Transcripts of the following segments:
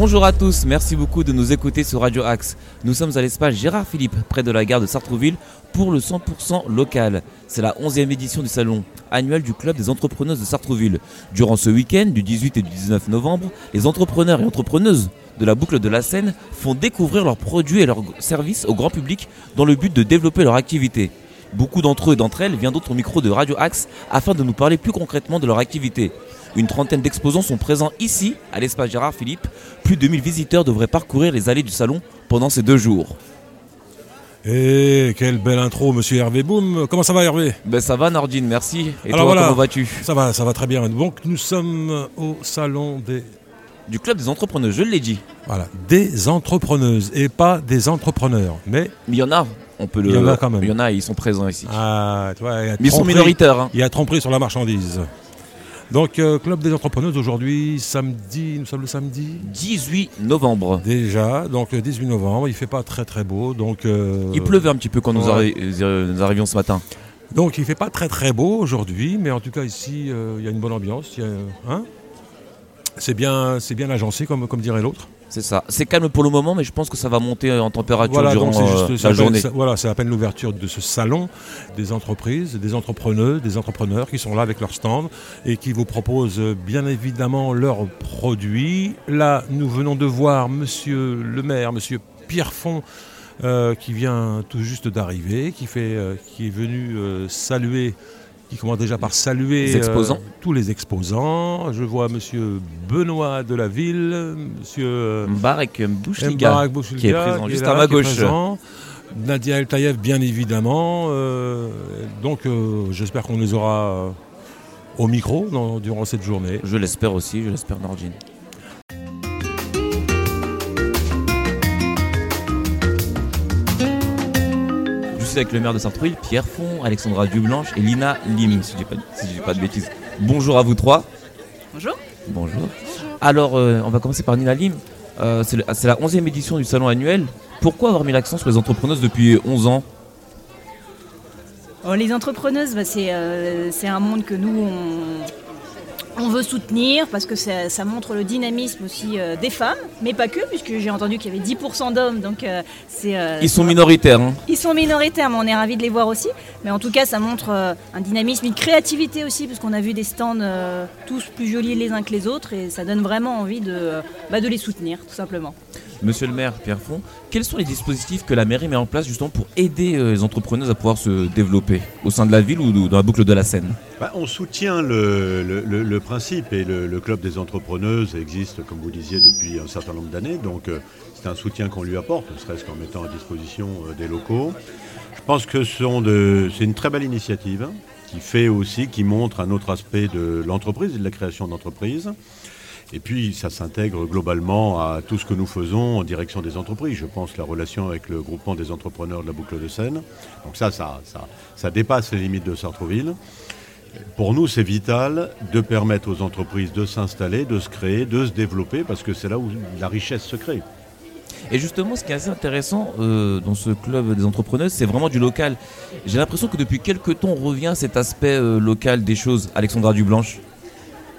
Bonjour à tous, merci beaucoup de nous écouter sur Radio Axe. Nous sommes à l'espace Gérard Philippe, près de la gare de Sartrouville, pour le 100% local. C'est la 11e édition du salon annuel du Club des entrepreneuses de Sartrouville. Durant ce week-end, du 18 et du 19 novembre, les entrepreneurs et entrepreneuses de la boucle de la Seine font découvrir leurs produits et leurs services au grand public dans le but de développer leur activité. Beaucoup d'entre eux et d'entre elles viennent d'autres micros de Radio Axe afin de nous parler plus concrètement de leur activité. Une trentaine d'exposants sont présents ici, à l'espace Gérard Philippe. Plus de 1000 visiteurs devraient parcourir les allées du salon pendant ces deux jours. Et quelle belle intro, monsieur Hervé Boum. Comment ça va, Hervé? Ben ça va, Nordine, merci. Et Alors toi, voilà. comment vas-tu? Ça va, ça va très bien. Donc nous sommes au salon des Du club des entrepreneurs, je l'ai dit. voilà des entrepreneuses et pas des entrepreneurs. Mais il y en a, on peut le. Il y en a quand même. Il y en a, ils sont présents ici. ah, tu vois, il y a Mais ils sont minoritaires. hein. Il y a tromperie sur la marchandise. Donc euh, club des entrepreneuses aujourd'hui, samedi, nous sommes le samedi. 18 novembre. Déjà, donc le 18 novembre, il fait pas très très beau, donc euh, Il pleuvait un petit peu quand nous, ouais. arri- euh, nous arrivions ce matin. donc il fait pas très très beau aujourd'hui, mais en tout cas ici euh, il y a une bonne ambiance. y a- hein? C'est bien, c'est bien agencé comme comme dirait l'autre. C'est ça. C'est calme pour le moment, mais je pense que ça va monter en température Voilà, durant euh, juste c'est la peine- journée. voilà, c'est à peine l'ouverture de ce salon des entreprises, des entrepreneurs, des entrepreneurs qui sont là avec leur stand et qui vous proposent euh, bien évidemment leurs produits. Là, nous venons de voir Monsieur le maire, Monsieur Pierrefonds, euh, qui vient tout juste d'arriver, qui fait, euh, qui est venu euh, saluer. Qui commence déjà par saluer Les exposants. euh, tous les exposants. Je vois Monsieur Benoît de la Ville, Monsieur euh, Mbarek Bouchliga. Mbarak Boussoulga, qui est présent juste là, à ma gauche. Nadia El Taïeb, bien évidemment. euh, donc, euh, j'espère qu'on les aura au micro dans- durant cette journée. Je l'espère aussi, je l'espère Nordine. Avec le maire de Sartrouville, Pierre Font, Alexandra Dublanche et Lina Lim, si je dis pas, si dis pas de bêtises. Bonjour à vous trois. Bonjour. Bonjour. Alors, euh, on va commencer par Nina Lim. Euh, c'est la 11e édition du salon annuel. Pourquoi avoir mis l'accent sur les entrepreneuses depuis 11 ans? Oh, les entrepreneuses, bah, c'est euh, c'est un monde que nous, on, on veut soutenir parce que ça, ça montre le dynamisme aussi euh, des femmes, mais pas que, puisque j'ai entendu qu'il y avait 10% d'hommes, donc euh, c'est... euh, Ils sont minoritaires. hein. Ils sont minoritaires, mais on est ravis de les voir aussi. Mais en tout cas, ça montre un dynamisme, une créativité aussi, parce qu'on a vu des stands tous plus jolis les uns que les autres, et ça donne vraiment envie de, bah, de les soutenir, tout simplement. Monsieur le maire, Pierre Font, quels sont les dispositifs que la mairie met en place justement pour aider euh, les entrepreneuses à pouvoir se développer au sein de la ville ou dans la boucle de la Seine? Bah, on soutient le, principe et le, club des entrepreneuses existe, comme vous disiez, depuis un certain nombre d'années. Donc euh, c'est un soutien qu'on lui apporte, ne serait-ce qu'en mettant à disposition euh, des locaux. Je pense que c'est une très belle initiative hein, qui fait aussi, qui montre un autre aspect de l'entreprise et de la création d'entreprise. Et puis, ça s'intègre globalement à tout ce que nous faisons en direction des entreprises. Je pense la relation avec le groupement des entrepreneurs de la boucle de Seine. Donc ça, ça, ça, dépasse les limites de Sartreville. Pour nous, c'est vital de permettre aux entreprises de s'installer, de se créer, de se développer, parce que c'est là où la richesse se crée. Et justement, ce qui est assez intéressant euh, dans ce club des entrepreneuses, c'est vraiment du local. J'ai l'impression que depuis quelques temps, on revient à cet aspect euh, local des choses. Alexandra Dublanche.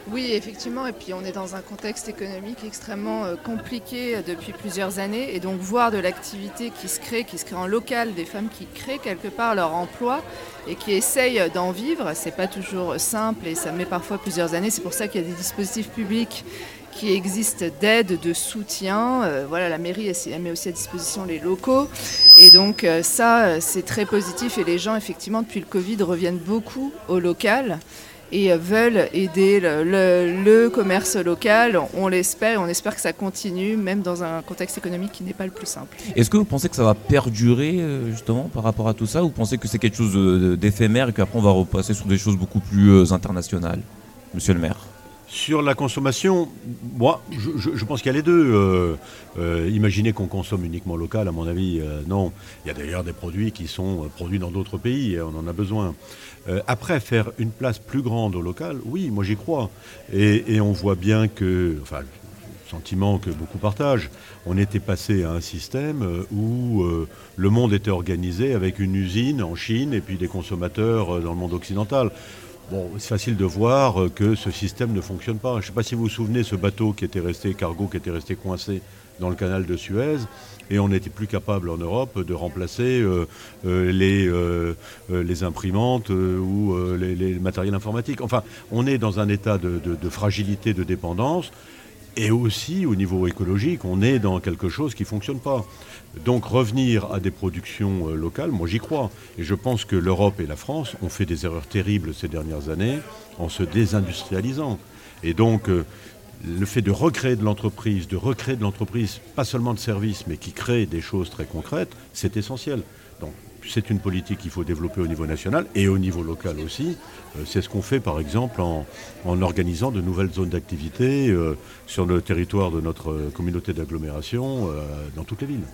Oui, effectivement, et puis on est dans un contexte économique extrêmement euh, compliqué euh, depuis plusieurs années, et donc voir de l'activité qui se crée, qui se crée en local, des femmes qui créent quelque part leur emploi et qui essayent d'en vivre, c'est pas toujours simple et ça met parfois plusieurs années. C'est pour ça qu'il y a des dispositifs publics qui existent d'aide, de soutien. Euh, voilà, la mairie elle, met aussi à disposition les locaux, et donc ça c'est très positif. Et les gens, effectivement, depuis le Covid, reviennent beaucoup au local et euh, veulent aider le, le- le commerce local. On l'espère et on espère que ça continue, même dans un contexte économique qui n'est pas le plus simple. Est-ce que vous pensez que ça va perdurer euh, justement par rapport à tout ça? Ou vous pensez que c'est quelque chose d'éphémère et qu'après on va repasser sur des choses beaucoup plus euh, internationales? Monsieur le maire. Sur la consommation, moi, je, je- je pense qu'il y a les deux. Euh, euh, imaginez qu'on consomme uniquement local, à mon avis, euh, non. Il y a d'ailleurs des produits qui sont produits dans d'autres pays et on en a besoin. Euh, après, faire une place plus grande au local, oui, moi j'y crois. Et, on voit bien que, enfin, sentiment que beaucoup partagent, on était passé à un système euh, où euh, le monde était organisé avec une usine en Chine et puis des consommateurs dans le monde occidental. Bon, c'est facile de voir que ce système ne fonctionne pas. Je ne sais pas si vous vous souvenez ce bateau qui était resté, cargo qui était resté coincé dans le canal de Suez et on n'était plus capable en Europe de remplacer euh, euh, les, euh, les imprimantes ou les, matériels informatiques. Enfin, on est dans un état de, de, fragilité, de dépendance. Et aussi, au niveau écologique, on est dans quelque chose qui ne fonctionne pas. Donc revenir à des productions locales, moi j'y crois. Et je pense que l'Europe et la France ont fait des erreurs terribles ces dernières années en se désindustrialisant. Et donc le fait de recréer de l'entreprise, de recréer de l'entreprise, pas seulement de services, mais qui crée des choses très concrètes, c'est essentiel. Donc, c'est une politique qu'il faut développer au niveau national et au niveau local aussi. Euh, c'est ce qu'on fait par exemple en, organisant de nouvelles zones d'activité euh, sur le territoire de notre communauté d'agglomération euh, dans toutes les villes.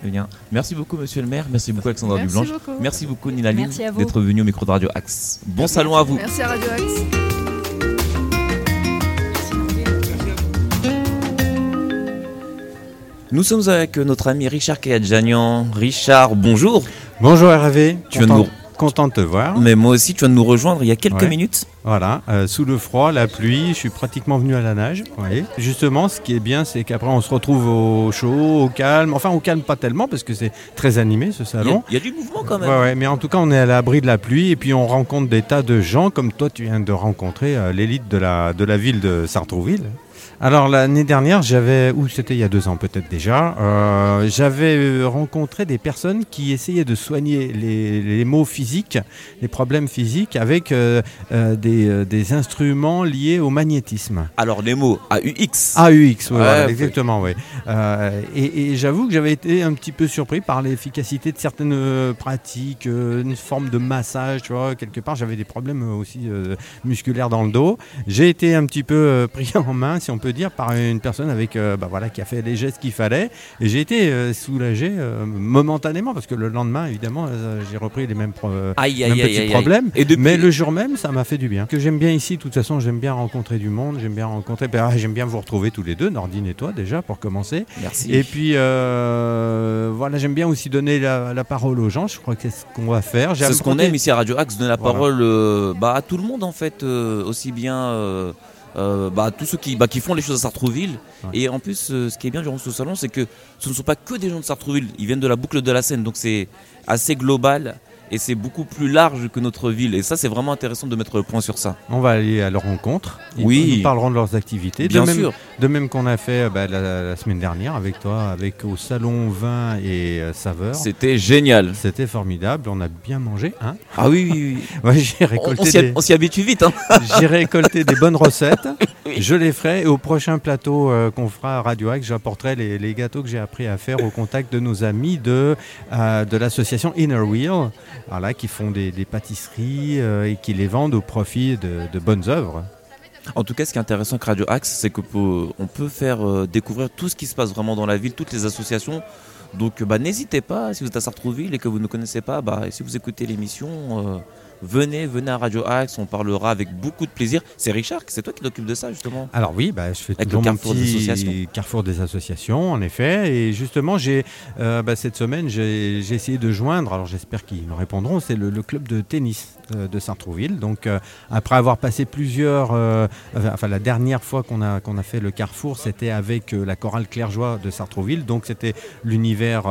Très bien. Merci beaucoup, monsieur le maire. Merci beaucoup, Alexandra Dublanche. Merci beaucoup, Nina d'être venu au micro de Radio Axe. Bon salon à vous. Merci à Radio Axe. Nous sommes avec notre ami Richard Kayadjanian. Richard, bonjour. Bonjour Hervé. Tu content, nous... content de te voir. Mais moi aussi, tu viens de nous rejoindre il y a quelques minutes. Voilà, euh, sous le froid, la pluie, je suis pratiquement venu à la nage. Justement, ce qui est bien, c'est qu'après on se retrouve au chaud, au calme. Enfin, au calme pas tellement parce que c'est très animé ce salon. Il y, a du mouvement quand même. mais en tout cas, on est à l'abri de la pluie et puis on rencontre des tas de gens comme toi, tu viens de rencontrer euh, l'élite de la, de la ville de Sartrouville. Alors l'année dernière, j'avais, ou c'était il y a deux ans peut-être déjà, euh, j'avais euh, rencontré des personnes qui essayaient de soigner les, maux physiques, les problèmes physiques avec euh, des, instruments liés au magnétisme. Alors les mots AUX. AUX, oui, exactement, oui. et, j'avoue que j'avais été un petit peu surpris par l'efficacité de certaines pratiques, une forme de massage, tu vois, quelque part j'avais des problèmes aussi musculaires dans le dos. J'ai été un petit peu pris en main, si on peut dire, par une personne avec, euh, bah voilà, qui a fait les gestes qu'il fallait. Et j'ai été euh, soulagé euh, momentanément parce que le lendemain, évidemment, j'ai repris les mêmes, petits problèmes. Et Mais le jour même, ça m'a fait du bien. Que j'aime bien ici, de toute façon, j'aime bien rencontrer du monde, j'aime bien rencontrer, bah, j'aime bien vous retrouver tous les deux, Nordine et toi déjà pour commencer. Merci. Et puis voilà, j'aime bien aussi donner la, parole aux gens. Je crois que c'est ce qu'on va faire. C'est ce qu'on aime ici à Radio Axe, donner la parole bah, à tout le monde en fait, aussi bien euh, bah, tous ceux qui, bah, qui font les choses à Sartrouville. Et en plus, euh, ce qui est bien durant ce salon, c'est que ce ne sont pas que des gens de Sartrouville, ils viennent de la boucle de la Seine, donc c'est assez global et c'est beaucoup plus large que notre ville. Et ça, c'est vraiment intéressant de mettre le point sur ça. On va aller à leur rencontre. Ils oui. nous parleront de leurs activités. Bien de sûr. de même qu'on a fait bah, la, semaine dernière avec toi, avec au salon vin et euh, saveur. C'était génial. C'était formidable. On a bien mangé, hein Ah oui, oui, oui. j'ai récolté. On s'y habitue vite. Hein j'ai récolté des bonnes recettes. Je les ferai. Et au prochain plateau euh, qu'on fera à Radio Axe, j'apporterai les, gâteaux que j'ai appris à faire au contact de nos amis de, euh, de l'association Inner Wheel qui font des, pâtisseries euh, et qui les vendent au profit de, bonnes œuvres. En tout cas, ce qui est intéressant avec Radio Axe, c'est qu'on peut faire euh, découvrir tout ce qui se passe vraiment dans la ville, toutes les associations. Donc bah, n'hésitez pas, si vous êtes à Sartrouville et que vous ne connaissez pas, bah, si vous écoutez l'émission, euh, venez, venez à Radio Axe, on parlera avec beaucoup de plaisir. C'est Richard, c'est toi qui t'occupes de ça justement Alors oui, bah, je fais avec toujours le carrefour des associations. carrefour des associations, en effet. Et justement, j'ai euh, bah, cette semaine, j'ai essayé de joindre, alors j'espère qu'ils me répondront, c'est le, club de tennis de Saint-Trouville. Donc euh, après avoir passé plusieurs, enfin la dernière fois qu'on a, qu'on a fait le carrefour, c'était avec la chorale Clairjoie de Sartrouville. Donc c'était l'univers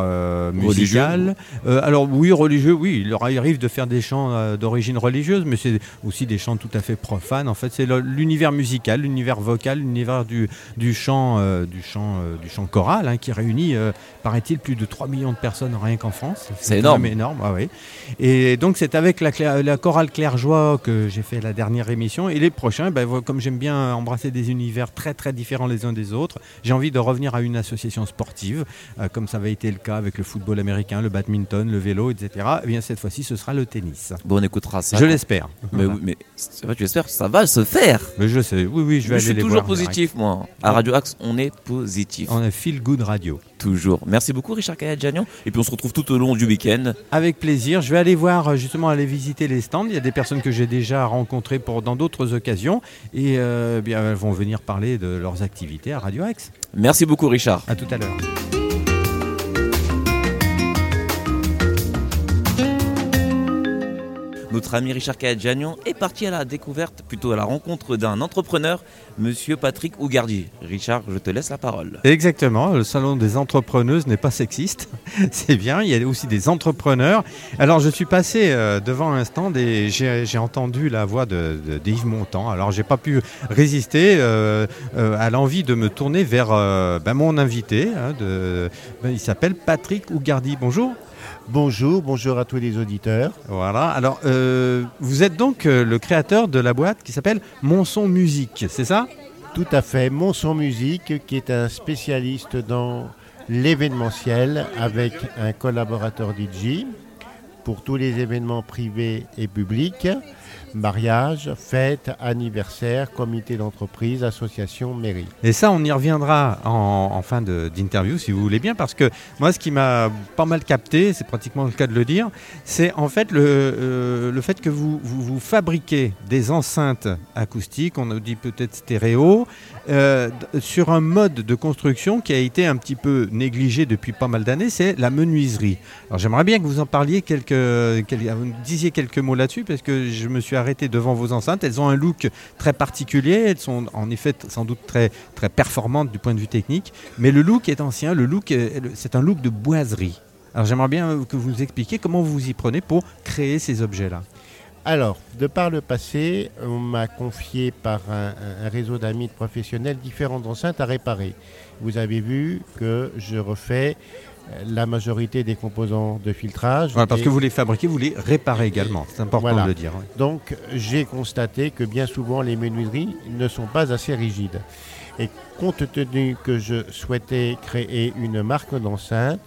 musical. alors oui, religieux, oui, il leur arrive de faire des chants d'origine religieuse, mais c'est aussi des chants tout à fait profanes. En fait, c'est l'univers musical, l'univers vocal, l'univers du, du chant, euh, du chant, euh, du chant choral, hein, qui réunit, euh, paraît-il, plus de 3 millions de personnes rien qu'en France. C'est énorme. énorme, ah oui. Et donc c'est avec la, la chorale Clairjoie que j'ai fait la dernière émission. Et les prochains, ben, comme j'aime bien embrasser des univers très très différents les uns des autres, j'ai envie de revenir à une association sportive, comme ça avait été le cas avec le football américain, le badminton, le vélo, etc. Et eh bien cette fois-ci, ce sera le tennis. Bon, on écoute je l'espère. Mais, oui, mais tu espères, ça va se faire. Mais je sais, oui, oui, je vais aller Je suis toujours positif, moi. À Radio Axe, on est positif. On est feel good radio. Toujours. Merci beaucoup, Richard Kayadjanian. Et puis on se retrouve tout au long du week-end. Avec plaisir. Je vais aller voir, euh, justement, aller visiter les stands. Il y a des personnes que j'ai déjà rencontrées pour, dans d'autres occasions. Et euh, bien, elles vont venir parler de leurs activités à Radio Axe. Merci beaucoup, Richard. À tout à l'heure. Notre ami Richard Kaadjanian est parti à la découverte, plutôt à la rencontre d'un entrepreneur, monsieur Patrick Ougardi. Richard, je te laisse la parole. Exactement, le salon des entrepreneuses n'est pas sexiste, c'est bien, il y a aussi des entrepreneurs. Alors je suis passé euh, devant un stand et j'ai entendu la voix de, d'Yves Montand. Alors j'ai pas pu résister euh, euh, à l'envie de me tourner vers ben, mon invité. Hein, de, ben, il s'appelle Patrick Ougardi. Bonjour. Bonjour, bonjour à tous les auditeurs. Voilà, alors euh, vous êtes donc euh, le créateur de la boîte qui s'appelle Monson Musique, c'est ça? Tout à fait, Monson Musique qui est un spécialiste dans l'événementiel avec un collaborateur DJ pour tous les événements privés et publics mariage, fête, anniversaire, comité d'entreprise, association, mairie. Et ça, on y reviendra en, fin d'interview, si vous voulez bien, parce que moi, ce qui m'a pas mal capté, c'est pratiquement le cas de le dire, c'est en fait le, euh, le fait que vous, vous, fabriquez des enceintes acoustiques, on a dit peut-être stéréo, euh, sur un mode de construction qui a été un petit peu négligé depuis pas mal d'années, c'est la menuiserie. Alors j'aimerais bien que vous en parliez quelques, vous disiez quelques mots là-dessus, parce que je me suis arrêté devant vos enceintes. Elles ont un look très particulier. Elles sont en effet sans doute très, très performantes du point de vue technique. Mais le look est ancien. Le look, c'est un look de boiserie. Alors j'aimerais bien que vous nous expliquiez comment vous vous y prenez pour créer ces objets-là. Alors, de par le passé, on m'a confié par un, un réseau d'amis de professionnels différentes enceintes à réparer. Vous avez vu que je refais la majorité des composants de filtrage. parce que vous les fabriquez, vous les réparez également. C'est important de le dire. Donc j'ai constaté que bien souvent les menuiseries ne sont pas assez rigides. Et compte tenu que je souhaitais créer une marque d'enceinte,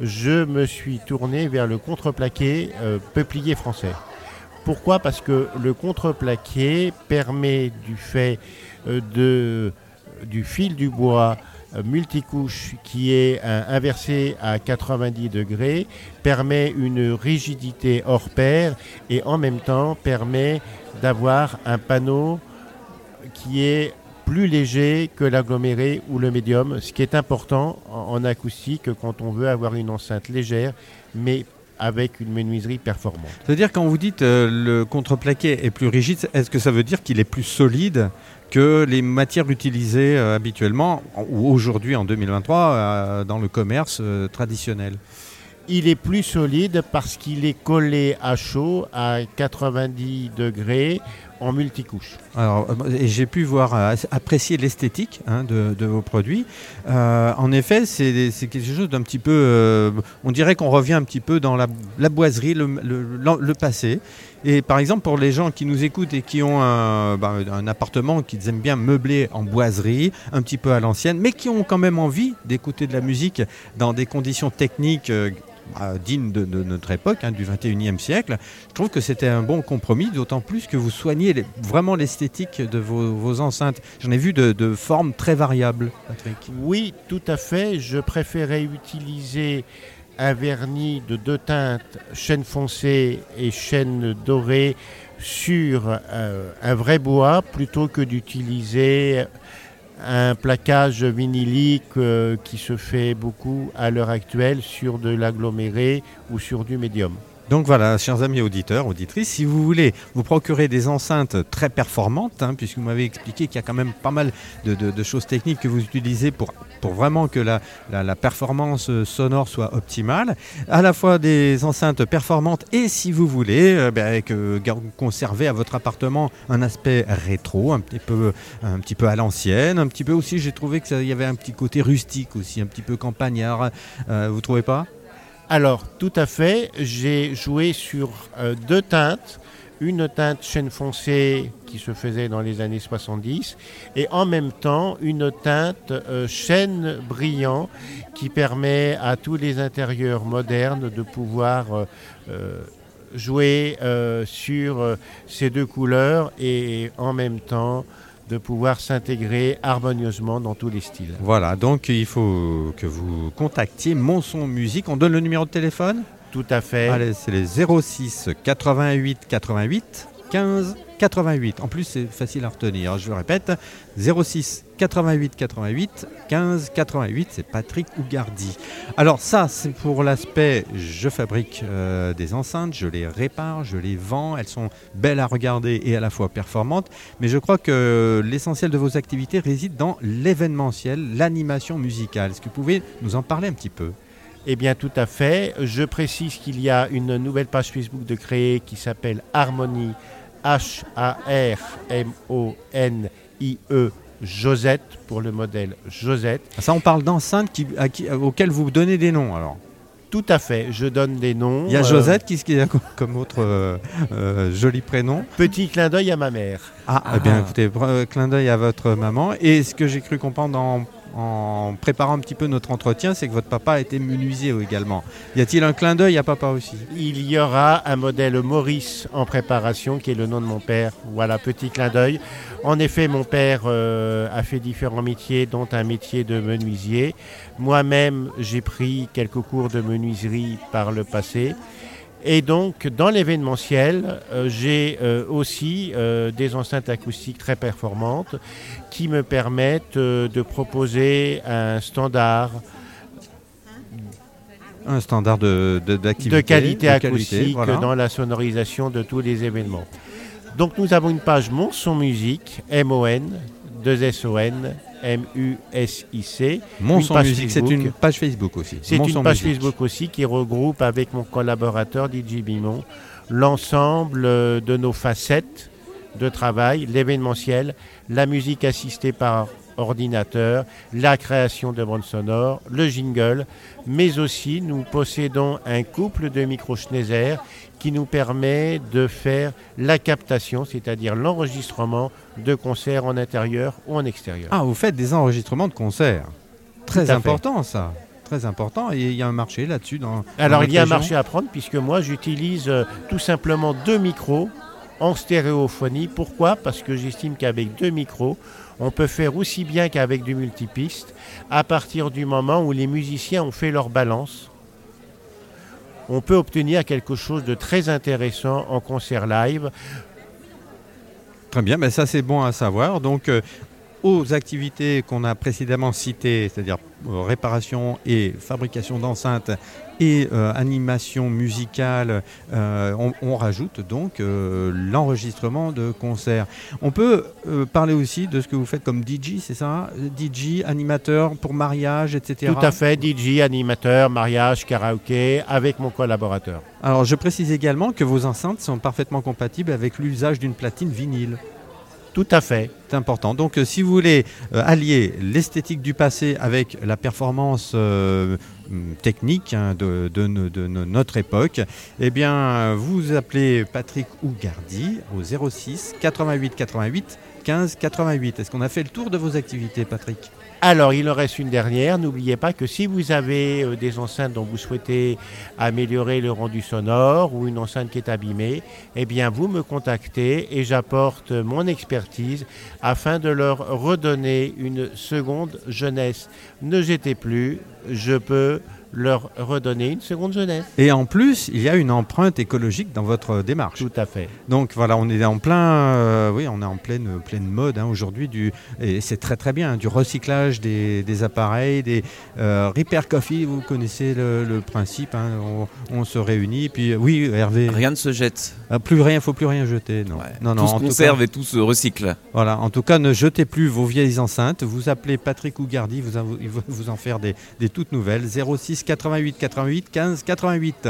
je me suis tourné vers le contreplaqué euh, peuplier français. Pourquoi? Parce que le contreplaqué permet du fait euh, de, du fil du bois multicouche qui est inversé à 90 degrés permet une rigidité hors pair et en même temps permet d'avoir un panneau qui est plus léger que l'aggloméré ou le médium, ce qui est important en, acoustique quand on veut avoir une enceinte légère mais avec une menuiserie performante. C'est-à-dire quand vous dites euh, le contreplaqué est plus rigide, est-ce que ça veut dire qu'il est plus solide que les matières utilisées euh, habituellement ou aujourd'hui en 2023 euh, dans le commerce euh, traditionnel il est plus solide parce qu'il est collé à chaud à 90 degrés en multicouche. Alors, j'ai pu voir, apprécier l'esthétique hein, de, vos produits. en effet, c'est quelque chose d'un petit peu. on dirait qu'on revient un petit peu dans la, boiserie, le passé. Et par exemple, pour les gens qui nous écoutent et qui ont un, bah, appartement qu'ils aiment bien meubler en boiserie, un petit peu à l'ancienne, mais qui ont quand même envie d'écouter de la musique dans des conditions techniques euh, bah, dignes de, notre époque, hein, du 21e siècle, je trouve que c'était un bon compromis, d'autant plus que vous soignez vraiment l'esthétique de vos, enceintes. J'en ai vu de, formes très variables. Oui, tout à fait. Je préférais utiliser un vernis de deux teintes, chêne foncé et chêne doré, sur euh, un vrai bois plutôt que d'utiliser un plaquage vinylique euh, qui se fait beaucoup à l'heure actuelle sur de l'aggloméré ou sur du médium. Donc voilà, chers amis auditeurs, auditrices, si vous voulez vous procurer des enceintes très performantes, hein, puisque vous m'avez expliqué qu'il y a quand même pas mal de, choses techniques que vous utilisez pour, pour vraiment que la, performance sonore soit optimale, à la fois des enceintes performantes et si vous voulez, euh, ben, que, conserver à votre appartement un aspect rétro, un petit peu, un petit peu à l'ancienne, un petit peu aussi, j'ai trouvé qu'il y avait un petit côté rustique aussi, un petit peu campagnard. Euh, vous trouvez pas? Alors, tout à fait. J'ai joué sur euh, deux teintes. Une teinte chêne foncé qui se faisait dans les années 70 et en même temps une teinte euh, chêne brillant qui permet à tous les intérieurs modernes de pouvoir euh, jouer sur ces deux couleurs et en même temps de pouvoir s'intégrer harmonieusement dans tous les styles. Voilà, donc il faut que vous contactiez Monson Musique. On donne le numéro de téléphone? Tout à fait. Allez, c'est les 06 88 88 15 88. En plus, c'est facile à retenir. Je le répète, 06 88 88 15 88. C'est Patrick Ougardi. Alors ça, c'est pour l'aspect je fabrique euh, des enceintes, je les répare, je les vends. Elles sont belles à regarder et à la fois performantes. Mais je crois que l'essentiel de vos activités réside dans l'événementiel, l'animation musicale. Est-ce que vous pouvez nous en parler un petit peu? Eh bien, tout à fait. Je précise qu'il y a une nouvelle page Facebook de créer qui s'appelle Harmonie, H-A-R-M-O-N-I-E, Josette, pour le modèle Josette. Ah, ça, on parle d'enceintes qui, auxquelles vous donnez des noms, alors tout à fait, je donne des noms. Il y a euh, Josette, qui, qui a comme autre euh, euh, joli prénom Petit clin d'œil à ma mère. Ah, eh bien écoutez, clin d'œil à votre maman. Et ce que j'ai cru comprendre en en préparant un petit peu notre entretien, c'est que votre papa a été menuisier également. Y a-t-il un clin d'œil à papa aussi? Il y aura un modèle Maurice en préparation, qui est le nom de mon père. Voilà, petit clin d'œil. En effet, mon père euh, a fait différents métiers, dont un métier de menuisier. Moi-même, j'ai pris quelques cours de menuiserie par le passé. Et donc, dans l'événementiel, euh, j'ai euh, aussi euh, des enceintes acoustiques très performantes qui me permettent de proposer un standard. Un standard de, de, de qualité acoustique dans la sonorisation de tous les événements. Donc, nous avons une page Mon Son Musique, M-O-N, 2-S-O-N, M-U-S-I-C. Mon son musique, c'est une page Facebook aussi. C'est une page Facebook aussi qui regroupe avec mon collaborateur DJ Bimon l'ensemble euh, de nos facettes de travail, l'événementiel, la musique assistée par ordinateur, la création de bandes sonores, le jingle, mais aussi nous possédons un couple de micro Schneider qui nous permet de faire la captation, c'est-à-dire l'enregistrement de concerts en intérieur ou en extérieur. Ah, vous faites des enregistrements de concerts. Très important ça. Très important. Et il y a un marché là-dessus. Dans, Alors il y a un marché à prendre puisque moi j'utilise euh, tout simplement deux micros en stéréophonie. Pourquoi? Parce que j'estime qu'avec deux micros, on peut faire aussi bien qu'avec du multipiste à partir du moment où les musiciens ont fait leur balance on peut obtenir quelque chose de très intéressant en concert live. Très bien, mais ça c'est bon à savoir. Donc euh, aux activités qu'on a précédemment citées, c'est-à-dire euh, réparation et fabrication d'enceintes et euh, animation musicale, euh, on, rajoute donc l'enregistrement de concerts. On peut parler aussi de ce que vous faites comme DJ, c'est ça? DJ, animateur pour mariage, etc. Tout à fait, DJ, animateur, mariage, karaoké, avec mon collaborateur. Alors je précise également que vos enceintes sont parfaitement compatibles avec l'usage d'une platine vinyle. Tout à fait. C'est important. Donc, euh, si vous voulez euh, allier l'esthétique du passé avec la performance euh, mm, technique hein, de, notre époque, eh bien, vous appelez Patrick Ougardi au 06 88 88 15 88. Est-ce qu'on a fait le tour de vos activités, Patrick? Alors, il en reste une dernière. N'oubliez pas que si vous avez euh, des enceintes dont vous souhaitez améliorer le rendu sonore ou une enceinte qui est abîmée, eh bien, vous me contactez et j'apporte mon expertise afin de leur redonner une seconde jeunesse. Ne jetez plus, je peux leur redonner une seconde jeunesse. Et en plus, il y a une empreinte écologique dans votre démarche. Tout à fait. Donc voilà, on est en plein, euh, oui, on est en pleine, pleine mode hein, aujourd'hui du, et c'est très très bien, du recyclage des, appareils, des euh, repair coffee. Vous connaissez le, principe. Hein, on, se réunit, puis oui, Hervé. Rien ne se jette. Ah, plus rien, faut plus rien jeter. Non, non, non. Tout se conserve et tout se recycle. Voilà. En tout cas, ne jetez plus vos vieilles enceintes. Vous appelez Patrick Ougardi, vous, il va vous en faire des, des toutes nouvelles. 06 88 88 15 88.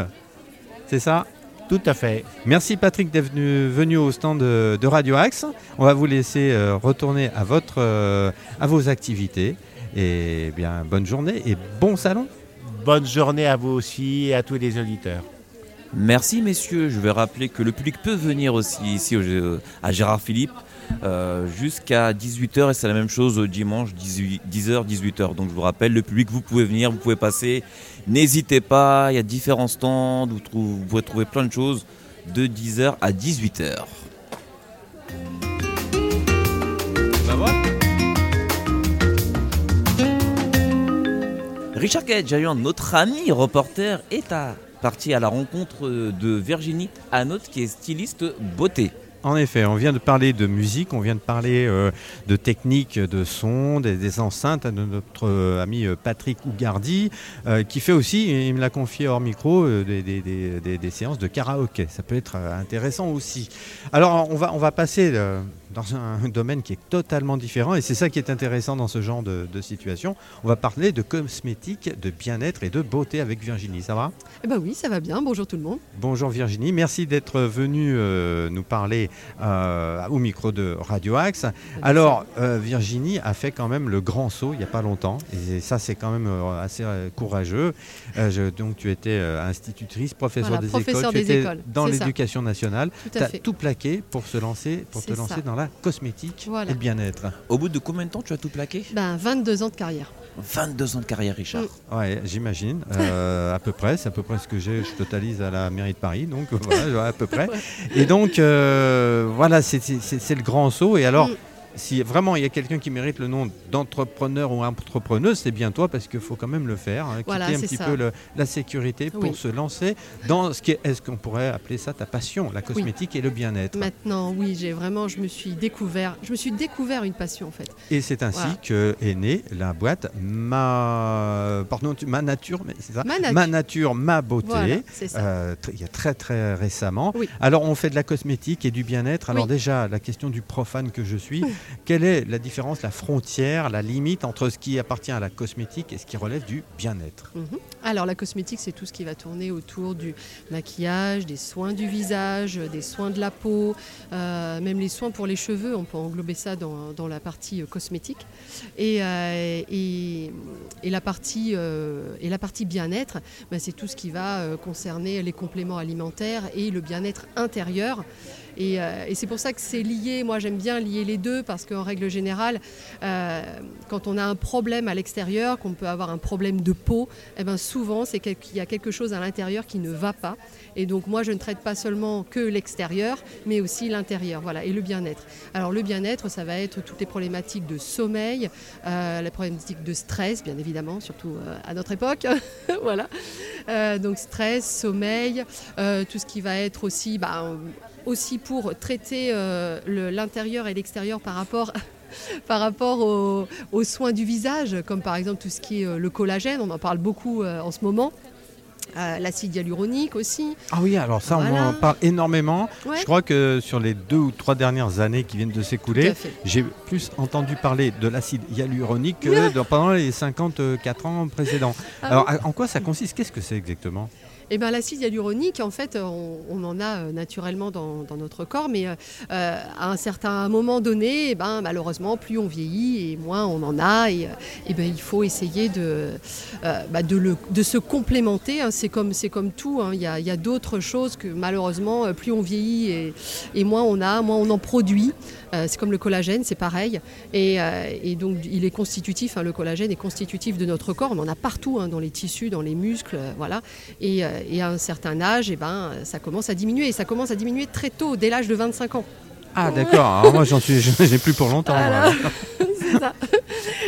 C'est ça? Tout à fait. Merci Patrick d'être venu, au stand de, Radio Axe. On va vous laisser euh, retourner à, votre, euh, à vos activités. Et bien, bonne journée et bon salon. Bonne journée à vous aussi et à tous les auditeurs. Merci messieurs. Je vais rappeler que le public peut venir aussi ici à Gérard Philippe euh, jusqu'à 18h et c'est la même chose dimanche 10h 18h. Donc je vous rappelle le public vous pouvez venir, vous pouvez passer. N'hésitez pas, il y a différents stands, vous, vous pouvez trouver plein de choses de 10h à 18h. Richard eu notre ami reporter, est parti à la rencontre de Virginie Anotte qui est styliste beauté. En effet, on vient de parler de musique, on vient de parler de techniques de son, des, enceintes de notre ami Patrick Ougardi, qui fait aussi, il me l'a confié hors micro, des, des, séances de karaoké. Ça peut être intéressant aussi. Alors, on va, on va passer dans un domaine qui est totalement différent. Et c'est ça qui est intéressant dans ce genre de, situation. On va parler de cosmétiques, de bien-être et de beauté avec Virginie. Ça va? Eh ben oui, ça va bien. Bonjour tout le monde. Bonjour Virginie. Merci d'être venue euh, nous parler euh, au micro de Radio Axe. Alors, euh, Virginie a fait quand même le grand saut il n'y a pas longtemps. Et ça, c'est quand même assez courageux. donc, tu étais institutrice, professeur des écoles. tu étais dans l'éducation nationale. Tu as tout plaqué pour, se lancer, pour te lancer dans la cosmétique et bien-être. Au bout de combien de temps tu as tout plaqué? Ben, 22 ans de carrière. 22 ans de carrière, Richard. Mm. Ouais, j'imagine. Euh, à peu près, c'est à peu près ce que j'ai. Je totalise à la mairie de Paris, donc voilà, à peu près. Et donc, euh, voilà, c'est le grand saut. Et alors, mm si vraiment il y a quelqu'un qui mérite le nom d'entrepreneur ou entrepreneuse, c'est bien toi parce qu'il faut quand même le faire, hein, quitter un petit peu la sécurité pour se lancer dans ce qui est, ce qu'on pourrait appeler ça ta passion, la cosmétique et le bien-être. Maintenant, oui, j'ai vraiment, je me suis découvert, je me suis découvert une passion en fait. Et c'est ainsi que est née la boîte ma, pardon, ma nature, c'est ça, ma, nature, ma beauté. Euh, il y a très très récemment. Alors on fait de la cosmétique et du bien-être. Alors déjà la question du profane que je suis. Quelle est la différence, la frontière, la limite entre ce qui appartient à la cosmétique et ce qui relève du bien-être? Mhm. Alors la cosmétique, c'est tout ce qui va tourner autour du maquillage, des soins du visage, des soins de la peau, euh, même les soins pour les cheveux, on peut englober ça dans, la partie euh, cosmétique. Euh, et, la partie bien-être, ben, c'est tout ce qui va concerner les compléments alimentaires et le bien-être intérieur. Euh, et, c'est pour ça que c'est lié. Moi, j'aime bien lier les deux parce qu'en règle générale, euh, quand on a un problème à l'extérieur, qu'on peut avoir un problème de peau, eh ben souvent, c'est qu'il y a quelque chose à l'intérieur qui ne va pas. Et donc, moi, je ne traite pas seulement que l'extérieur, mais aussi l'intérieur. Voilà, et le bien-être. Alors, le bien-être, ça va être toutes les problématiques de sommeil, euh, les problématiques de stress, bien évidemment, surtout à notre époque. voilà. donc, stress, sommeil, tout ce qui va être aussi. Bah, aussi pour traiter euh, l'intérieur et l'extérieur par rapport par rapport aux, soins du visage, comme par exemple tout ce qui est euh, le collagène, on en parle beaucoup euh, en ce moment. L'acide hyaluronique aussi. Ah oui, alors ça, on en parle énormément. Je crois que sur les deux ou trois dernières années qui viennent de s'écouler, j'ai plus entendu parler de l'acide hyaluronique que pendant les 54 ans précédents. Ah alors, en quoi ça consiste? Qu'est-ce que c'est exactement? Eh ben, l'acide hyaluronique, en fait, on, en a euh, naturellement dans, notre corps, mais euh, euh, à un certain moment donné, eh ben, malheureusement, plus on vieillit et moins on en a, et, eh ben, il faut essayer de, bah, de, se complémenter. Hein. C'est comme, comme tout, hein. il y a, d'autres choses que malheureusement, plus on vieillit et, et, moins on a, moins on en produit. c'est comme le collagène, c'est pareil. Et, donc, il est constitutif, hein, le collagène est constitutif de notre corps, on en a partout, dans les tissus, dans les muscles, voilà. Et et à un certain âge, eh ben, ça commence à diminuer. Et ça commence à diminuer très tôt, dès l'âge de 25 ans. Ah d'accord, alors moi j'en suis, j'ai plus pour longtemps. ça.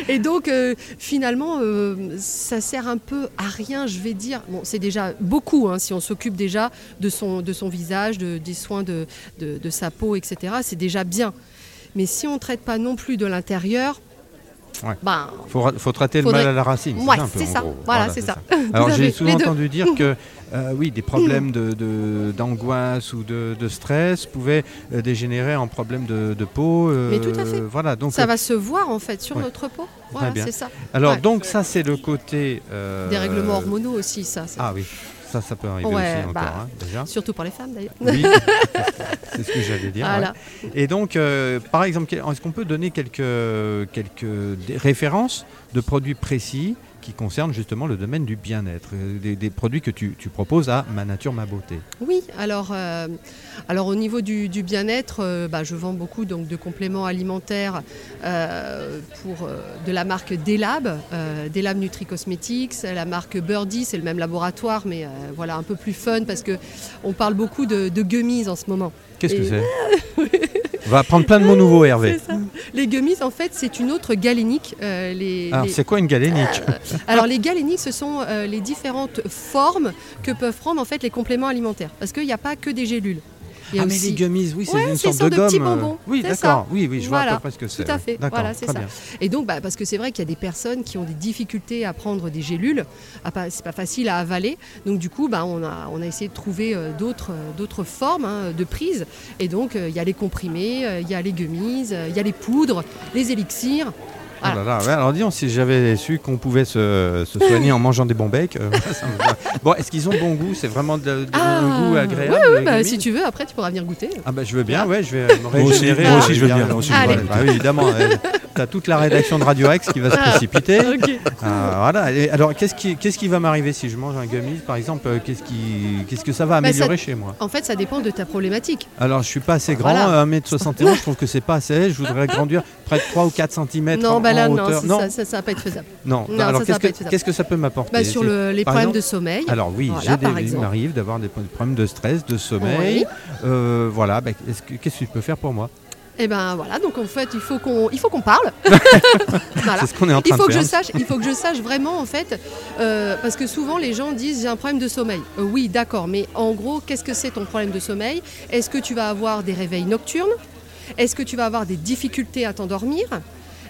Et donc euh, finalement, euh, ça sert un peu à rien, je vais dire. Bon, c'est déjà beaucoup hein, si on s'occupe déjà de son, de son visage, de, des soins de, de, de sa peau, etc. C'est déjà bien. Mais si on ne traite pas non plus de l'intérieur, il ben, faut, traiter le mal à la racine. c'est ça. Voilà, c'est ça. Alors j'ai souvent entendu dire que euh, oui, des problèmes d'angoisse de, ou de, stress pouvaient euh, dégénérer en problèmes de, peau. Euh, Mais tout à fait. Voilà, donc ça va se voir en fait sur notre peau. Voilà, c'est ça. Alors donc ça c'est le côté des règlements hormonaux aussi, ça. Ah oui. Ça, ça peut arriver aussi encore, bah, hein, déjà. Surtout pour les femmes, d'ailleurs. Oui, c'est ce que j'allais dire. Et donc, euh, par exemple, est-ce qu'on peut donner quelques, quelques références de produits précis qui concerne justement le domaine du bien-être, euh, des, produits que tu, proposes à Ma Nature, Ma Beauté. Oui, alors, euh, alors au niveau du, bien-être, euh, bah, je vends beaucoup donc, de compléments alimentaires pour, de la marque Delab, Delab Nutri Cosmetics, la marque Birdie, c'est le même laboratoire, mais voilà un peu plus fun parce qu'on parle beaucoup de, de gummies en ce moment. Qu'est-ce que c'est? On va apprendre plein de mots nouveaux, Hervé. Les gummies, en fait, c'est une autre galénique. Euh, les, alors, c'est quoi une galénique euh, Alors, les galéniques, ce sont euh, les différentes formes que peuvent prendre en fait les compléments alimentaires. Parce qu'il n'y a pas que des gélules. Ah, mais les gummies, oui, c'est une sorte de, de gomme. Petits bonbons. Oui, d'accord. Oui, oui, je vois à peu ce que c'est. Tout à fait. Voilà, c'est ça. Et donc, bah, parce que c'est vrai qu'il y a des personnes qui ont des difficultés à prendre des gélules. C'est pas facile à avaler. Donc, du coup, bah, on, a, on a essayé de trouver d'autres d'autres formes hein, de prise. Et donc, il y a les comprimés, il y a les gummies, il y a les poudres, les élixirs. Oh alors disons, si j'avais su qu'on pouvait se, soigner en mangeant des bons becs, euh, bon, est-ce qu'ils ont bon goût C'est vraiment de, ah, goût agréable Oui, bah, si tu veux, après tu pourras venir goûter. Ah bah je veux bien, ouais, je vais me régénérer. Moi aussi, je veux bien. Bah oui, évidemment, tu as toute la rédaction de Radio X qui va se ah, précipiter. Ah, voilà. alors, qu'est-ce qui, qu'est-ce qui va m'arriver si je mange un gummy, par exemple euh, Qu'est-ce qui, qu'est-ce que ça va bah, améliorer chez moi En fait, ça dépend de ta problématique. Alors, je suis pas assez grand, 1m71, je trouve que c'est pas assez. Je voudrais grandir près de 3 ou 4 cm. Non, bah là, non, ça, ça, va pas être faisable. Non, alors qu'est-ce que, ça peut m'apporter bah, Sur les problèmes de sommeil. Alors oui, il m'arrive d'avoir des problèmes de stress, de sommeil. Euh, voilà, bah, qu'est-ce que tu peux faire pour moi? Et eh ben voilà, donc en fait, il faut qu'on, il faut qu'on parle. C'est ce qu'on est en train il faut de que Je sache, il faut que je sache vraiment en fait, euh, parce que souvent les gens disent j'ai un problème de sommeil. Euh, oui, d'accord, mais en gros, qu'est-ce que c'est ton problème de sommeil? Est-ce que tu vas avoir des réveils nocturnes? Est-ce que tu vas avoir des difficultés à t'endormir?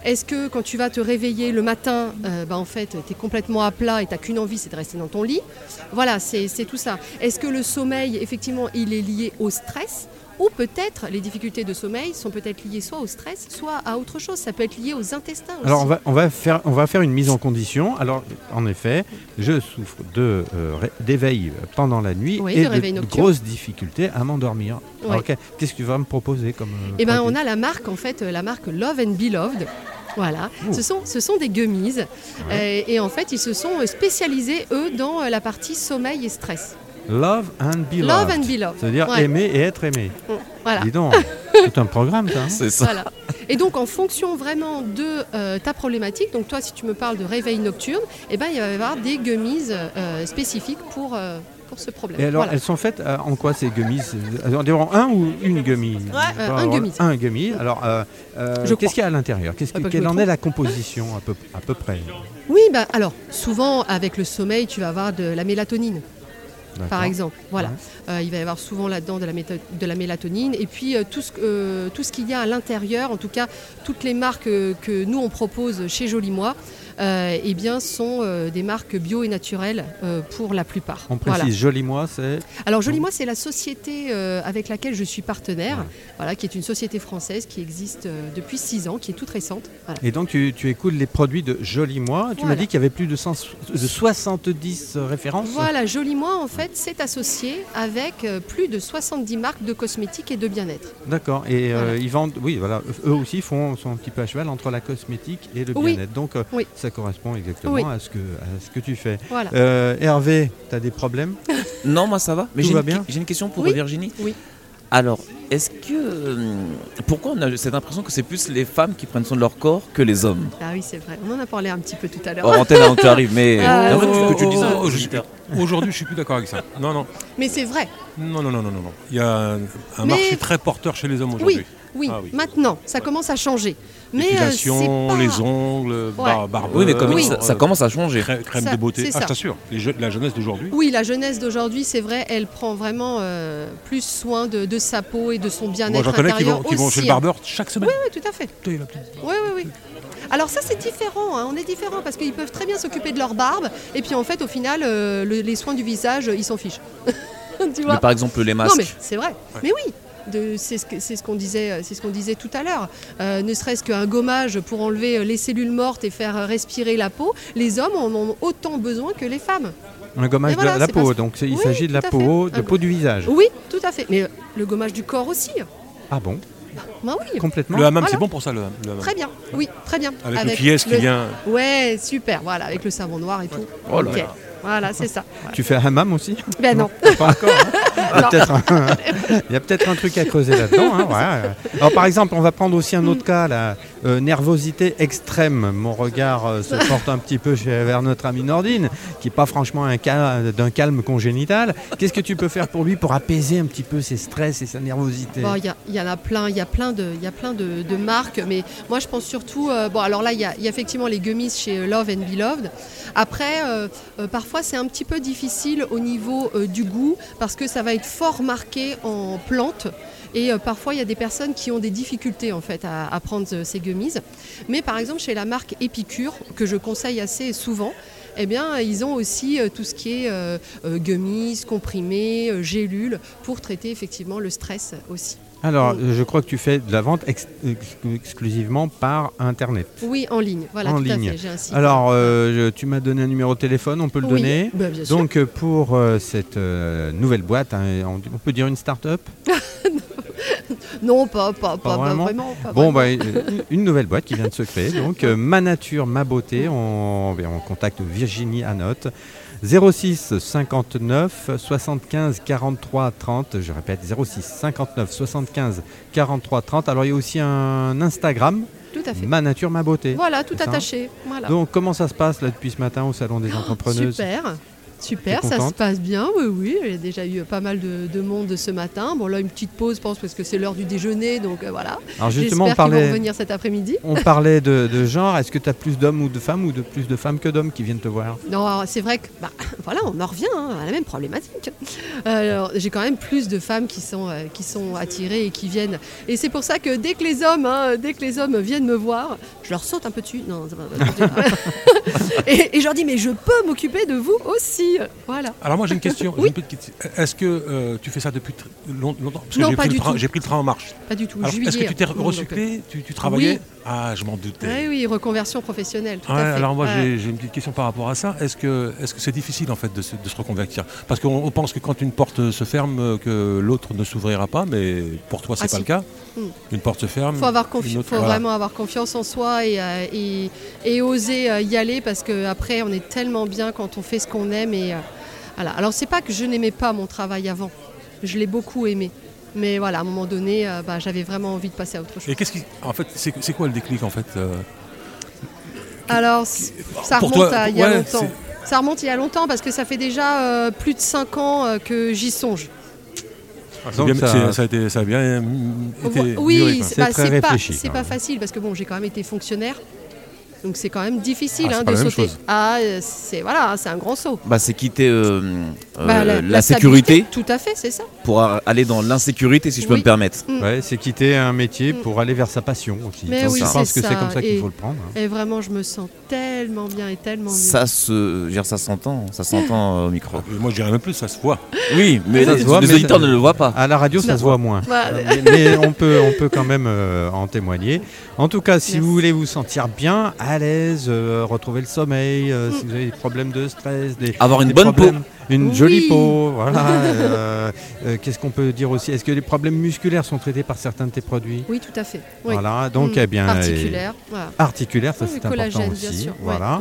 Est-ce que quand tu vas te réveiller le matin, euh, bah, en fait, tu es complètement à plat et tu n'as qu'une envie, c'est de rester dans ton lit? Voilà, c'est tout ça. Est-ce que le sommeil, effectivement, il est lié au stress? Ou peut-être les difficultés de sommeil sont peut-être liées soit au stress, soit à autre chose. Ça peut être lié aux intestins aussi. Alors on va, on va, faire, on va faire une mise en condition. Alors en effet, je souffre de euh, d'éveil pendant la nuit et de, grosses difficultés à m'endormir. Qu'est-ce que tu vas me proposer comme euh, Eh ben, on a la marque en fait, la marque Love and Beloved. Voilà, ce sont, ce sont des gummies euh, et en fait ils se sont spécialisés eux dans la partie sommeil et stress. Love and be Love and be C'est-à-dire aimer et être aimé. Mm, voilà. Dis donc, tout un programme ça. Hein. C'est ça. Voilà. Et donc en fonction vraiment de euh, ta problématique, donc toi si tu me parles de réveil nocturne, eh ben, il va y avoir des gummies euh, spécifiques pour, euh, pour ce problème. Et alors elles sont faites en quoi ces gummies? Un ou une gummy ouais, Un gummy. Un gummy. Alors qu'est-ce qu'il y a à l'intérieur? Qu'est-ce Quelle en est la composition à peu, à peu près? Oui, bah, alors souvent avec le sommeil tu vas avoir de la mélatonine par exemple. Voilà. Euh, il va y avoir souvent là-dedans de la, de la mélatonine. Et puis euh, tout ce, euh, tout ce qu'il y a à l'intérieur, en tout cas toutes les marques que nous on propose chez Joli Moi, eh bien, sont euh, des marques bio et naturelles euh, pour la plupart. On précise, Joli Moi, c'est Alors, Joli Moi, c'est la société avec laquelle je suis partenaire, voilà, qui est une société française qui existe depuis 6 ans, qui est toute récente. Et donc, tu, tu écoutes les produits de Joli Moi. Tu m'as dit qu'il y avait plus de, de 70 références. Voilà, Joli Moi, en fait, c'est associé avec plus de 70 marques de cosmétiques et de bien-être. D'accord. Et ils vendent, oui, voilà, eux aussi font, sont un petit peu à cheval entre la cosmétique et le bien-être. Donc, oui ça correspond exactement à, ce que, à ce que tu fais. Euh, Hervé, tu as des problèmes? Non, moi ça va. Mais j'ai une, une, question pour Virginie. Oui. Alors, est-ce que. Euh, pourquoi on a cette impression que c'est plus les femmes qui prennent soin de leur corps que les hommes? Ah oui, c'est vrai. On en a parlé un petit peu tout à l'heure. En antenne, tu arrives, mais. Aujourd'hui, je suis plus d'accord avec ça. Non, non. Mais c'est vrai. Non, non, non, non, non. Il y a un, marché très porteur chez les hommes aujourd'hui. Oui, ah oui, maintenant, ça commence à changer. L'épilation, euh, les ongles, barbe. Oui, mais comme ça, commence à changer. Crème, de beauté. Ah, je t'assure, la jeunesse d'aujourd'hui. Oui, la jeunesse d'aujourd'hui, c'est vrai, elle prend vraiment euh, plus soin de, sa peau et de son bien-être. Moi, j'en connais qui vont, qui vont, chez le barbeur chaque semaine. Oui, oui, tout à fait. Oui, oui, oui. Alors ça c'est différent, hein. on est différent parce qu'ils peuvent très bien s'occuper de leur barbe et puis en fait au final euh, les soins du visage ils s'en fichent. tu vois mais par exemple les masques. Non mais c'est vrai. Mais oui, c'est ce qu'on disait, ce qu'on disait tout à l'heure. Euh, ne serait-ce qu'un gommage pour enlever les cellules mortes et faire respirer la peau, les hommes en ont autant besoin que les femmes. Un gommage de la peau, donc il s'agit de la peau, de peau du visage. Oui, tout à fait. Mais le gommage du corps aussi. Ah bon? Bah oui. Complètement. Le hammam, c'est bon pour ça, le, Très bien, oui, très bien. Avec, le qui vient? Ouais, super, voilà, avec le savon noir et tout. Oh là voilà, c'est ça. Tu fais un hammam aussi Ben non. Pas encore. Hein. Il y a peut-être un... truc à creuser là-dedans. Hein, Alors par exemple, on va prendre aussi un autre cas là. Nervosité extrême. Mon regard se porte un petit peu vers notre ami Nordine, qui n'est pas franchement un cas d'un calme congénital. Qu'est-ce que tu peux faire pour lui pour apaiser un petit peu ses stress et sa nervosité? Il y, en a plein, il y a plein, de, y a plein de, marques, mais moi je pense surtout, bon alors là il y, a, effectivement les gummies chez Love and Beloved. Après, parfois c'est un petit peu difficile au niveau du goût parce que ça va être fort marqué en plantes. Et euh, parfois, il y a des personnes qui ont des difficultés en fait à, prendre euh, ces gummies. Mais par exemple, chez la marque Épicure, que je conseille assez souvent, eh bien, ils ont aussi euh, tout ce qui est gummies, comprimés, gélules, pour traiter effectivement le stress aussi. Alors, je crois que tu fais de la vente exclusivement par Internet. Oui, en ligne. Voilà, en ligne. Alors, tu m'as donné un numéro de téléphone, on peut le donner. Bah, bien sûr. Donc, pour cette nouvelle boîte, hein, on, peut dire une start-up non, pas, pas, pas, vraiment. bon, bah, une nouvelle boîte qui vient de se créer. Donc, euh, Ma Nature, Ma Beauté. On, on contacte Virginie Anotte. 06 59 75 43 30. Je répète, 06 59 75 43 30. Alors, il y a aussi un Instagram. Tout à fait. Ma nature, ma beauté. Voilà, tout attaché. Donc, comment ça se passe là depuis ce matin au Salon des entrepreneuses? Super. Super, ça se passe bien, oui, oui. Il y a déjà eu pas mal de, monde ce matin. Bon, là, une petite pause, je pense, parce que c'est l'heure du déjeuner, donc euh, voilà. Alors justement, on parlait, vont revenir cet après-midi. On parlait de, genre. Est-ce que tu as plus d'hommes ou de femmes ou de plus de femmes que d'hommes qui viennent te voir? Non, c'est vrai que, bah, voilà, on en revient hein, à la même problématique. Alors, j'ai quand même plus de femmes qui sont, euh, qui sont attirées et qui viennent. Et c'est pour ça que dès que les hommes, hein, dès que les hommes viennent me voir, je leur saute un peu dessus. Non, et, et je leur dis, mais je peux m'occuper de vous aussi. Voilà. Alors moi j'ai une question. Est-ce que euh, tu fais ça depuis longtemps? Parce que j'ai pris, pris, le train en marche. Pas du tout. Est-ce que tu t'es recyclé tu, tu, travaillais? Ah, je m'en doutais. Oui, oui, reconversion professionnelle. Tout à fait. Alors moi j'ai une petite question par rapport à ça. Est-ce que c'est -ce c'est difficile en fait de se, de se reconvertir? Parce qu'on pense que quand une porte se ferme, que l'autre ne s'ouvrira pas, mais pour toi c'est ah, pas le cas. Hmm. Une porte ferme. Il faut, avoir faut vraiment avoir confiance en soi et, euh, et, oser euh, y aller parce qu'après on est tellement bien quand on fait ce qu'on aime et alors, Alors c'est pas que je n'aimais pas mon travail avant, je l'ai beaucoup aimé. Mais voilà, à un moment donné, euh, bah, j'avais vraiment envie de passer à autre chose. Et qu'est-ce qui, en fait, c'est quoi le déclic en fait euh Alors, ça remonte à il y a longtemps. Ça remonte il y a longtemps parce que ça fait déjà euh, plus de 5 ans que j'y songe. Ah, ça, a été, ça, a bien été Oui, c'est bah, pas, pas facile parce que bon, j'ai quand même été fonctionnaire donc c'est quand même difficile ah, hein, de sauter. Ah, euh, c'est voilà, c'est un grand saut. Bah, c'est quitter euh, euh, bah, la, sécurité. Tout à fait, c'est ça. Pour aller dans l'insécurité, si je peux me permettre. Mm. Ouais, c'est quitter un métier mm. pour aller vers sa passion aussi. Mais oui, je pense que c'est comme ça qu'il faut le prendre. Hein. Et vraiment, je me sens tellement bien et tellement bien. Ça se, ça s'entend, ça s'entend au micro. Moi, je dirais même plus, ça se voit. Oui, mais les, auditeurs ne le voient pas. À la radio, ça se voit moins. mais, on peut, on peut quand même en témoigner. En tout cas, si vous voulez vous sentir bien, à l'aise, euh, retrouver le sommeil, euh, si vous avez des problèmes de stress, des, avoir une bonne peau une jolie peau. Voilà. Euh, euh, qu'est-ce qu'on peut dire aussi? Est-ce que les problèmes musculaires sont traités par certains de tes produits? Oui, tout à fait. Voilà. Donc, mm. eh bien, articulaire. Articulaire, ça c'est important aussi. Voilà.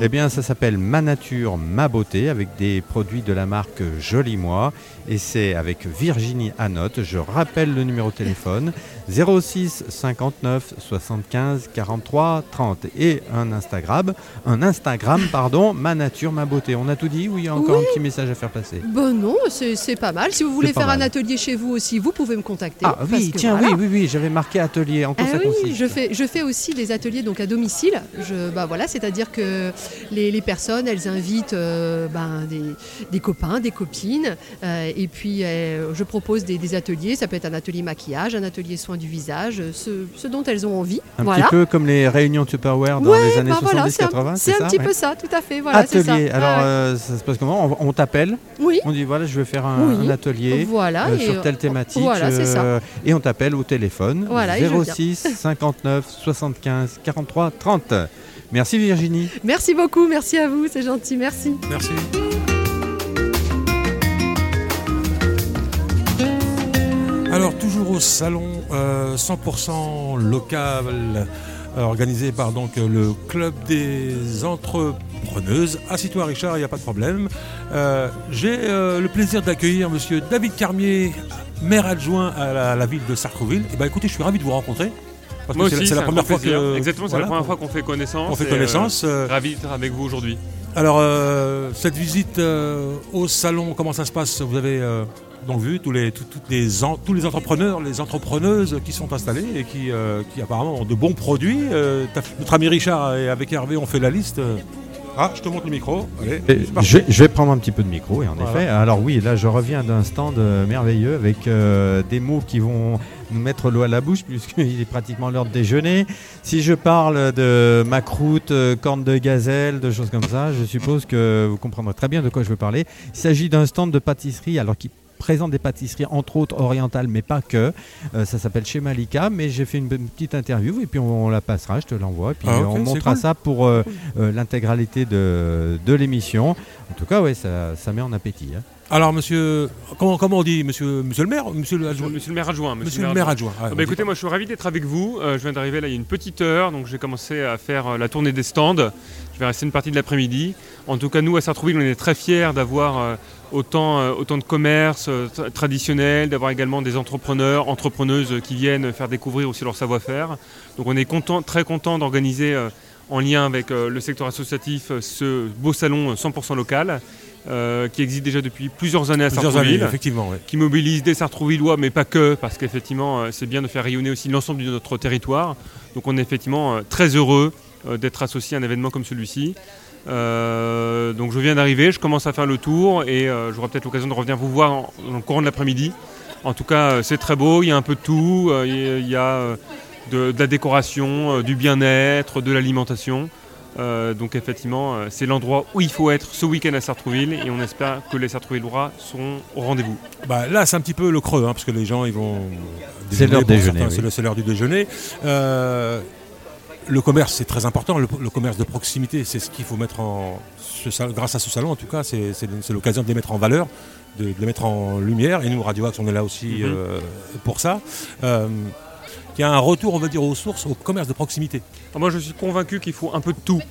Eh bien, ça s'appelle Ma Nature, Ma Beauté, avec des produits de la marque Joli Moi, et c'est avec Virginie Anotte. Je rappelle le numéro de téléphone 06 59 75 43 30 et un Instagram, un Instagram pardon, Ma Nature, Ma Beauté. On a tout dit ou il y a encore un petit message à faire passer? Ben non, c'est pas mal. Si vous voulez faire un atelier chez vous aussi, vous pouvez me contacter. Ah oui, tiens, oui, oui, oui, j'avais marqué atelier. En quoi ah ça oui, Je fais, je fais aussi des ateliers donc à domicile. Je, bah voilà, c'est-à-dire que les, les, personnes, elles invitent euh, ben, des, des, copains, des copines, euh, et puis euh, je propose des, des, ateliers. Ça peut être un atelier maquillage, un atelier soins du visage, ce, ce dont elles ont envie. Un petit peu comme les réunions Tupperware dans les années 70-80. Bah c'est un, petit peu ça, tout à fait. Voilà, atelier. Alors, ça se passe comment? On, t'appelle Oui. On dit voilà, je veux faire un, atelier euh, sur telle thématique. Euh, et on t'appelle au téléphone voilà, 06 59 75 43 30. Merci Virginie. Merci beaucoup, merci à vous, c'est gentil, merci. Merci. Alors toujours au salon 100% euh, local organisé par donc le club des entrepreneuses. Assis-toi Richard, il n'y a pas de problème. Euh, j'ai euh, le plaisir d'accueillir monsieur David Carmier, maire adjoint à la, ville de Sartrouville. Et eh ben écoutez, je suis ravi de vous rencontrer. Moi aussi, c'est la première fois que. Exactement, c'est la première fois qu'on fait connaissance. On fait connaissance. ravi d'être avec vous aujourd'hui. Alors, cette visite au salon, comment ça se passe? Vous avez donc vu tous les, les, entrepreneurs, les entrepreneuses qui sont installés et qui, qui apparemment ont de bons produits. notre ami Richard et avec Hervé ont fait la liste. Ah, je te montre le micro. je, vais prendre un petit peu de micro, et en effet. Alors oui, là, je reviens d'un stand euh, merveilleux avec euh, des mots qui vont nous mettre l'eau à la bouche puisqu'il est pratiquement l'heure de déjeuner. Si je parle de macroute, euh, corne de gazelle, de choses comme ça, je suppose que vous comprendrez très bien de quoi je veux parler. Il s'agit d'un stand de pâtisserie alors qui présente des pâtisseries, entre autres orientales, mais pas que. Euh, ça s'appelle chez Malika, mais j'ai fait une, petite interview et puis on, la passera, je te l'envoie. Et puis ah, on montrera ça pour euh, euh, l'intégralité de, de l'émission. En tout cas, ouais, ça, ça met en appétit. Hein. Alors, monsieur, comment, comment on dit monsieur, monsieur le maire Monsieur le, adjoint, monsieur le maire adjoint. Monsieur, le maire adjoint. Ah, bah, écoutez, moi je suis ravi d'être avec vous. je viens d'arriver là il y a une petite heure, donc j'ai commencé à faire la tournée des stands. Je vais rester une partie de l'après-midi. En tout cas, nous à Sartrouville, on est très fiers d'avoir euh, autant de commerces euh, traditionnels, d'avoir également des entrepreneurs, entrepreneuses qui viennent faire découvrir aussi leur savoir-faire. Donc on est content, très content d'organiser euh, en lien avec le secteur associatif ce beau salon 100% local. qui existe déjà depuis plusieurs années à Sartrouville, effectivement, qui mobilise des Sartrouvillois, mais pas que, parce qu'effectivement, c'est bien de faire rayonner aussi l'ensemble de notre territoire. Donc on est effectivement très heureux d'être associé à un événement comme celui-ci. Euh, donc je viens d'arriver, je commence à faire le tour et euh, j'aurai peut-être l'occasion de revenir vous voir en, le courant de l'après-midi. En tout cas, euh, c'est très beau, il y a un peu de tout, il y a de, la décoration, du bien-être, de l'alimentation. donc effectivement, c'est l'endroit où il faut être ce week-end à Sartrouville et on espère que les Sartrouvillois seront au rendez-vous. Bah, là, c'est un petit peu le creux, hein, parce que les gens ils vont. C'est l'heure déjeuner. C'est l'heure du déjeuner le commerce, c'est très important. Le, commerce de proximité, c'est ce qu'il faut mettre en. grâce à ce salon, en tout cas, c'est l'occasion de les mettre en valeur, de, les mettre en lumière. Et nous, Radio Axe, on est là aussi mhm. euh, pour ça. Euh, il y a un retour, on va dire, aux sources, au commerce de proximité. moi, je suis convaincu qu'il faut un peu de tout.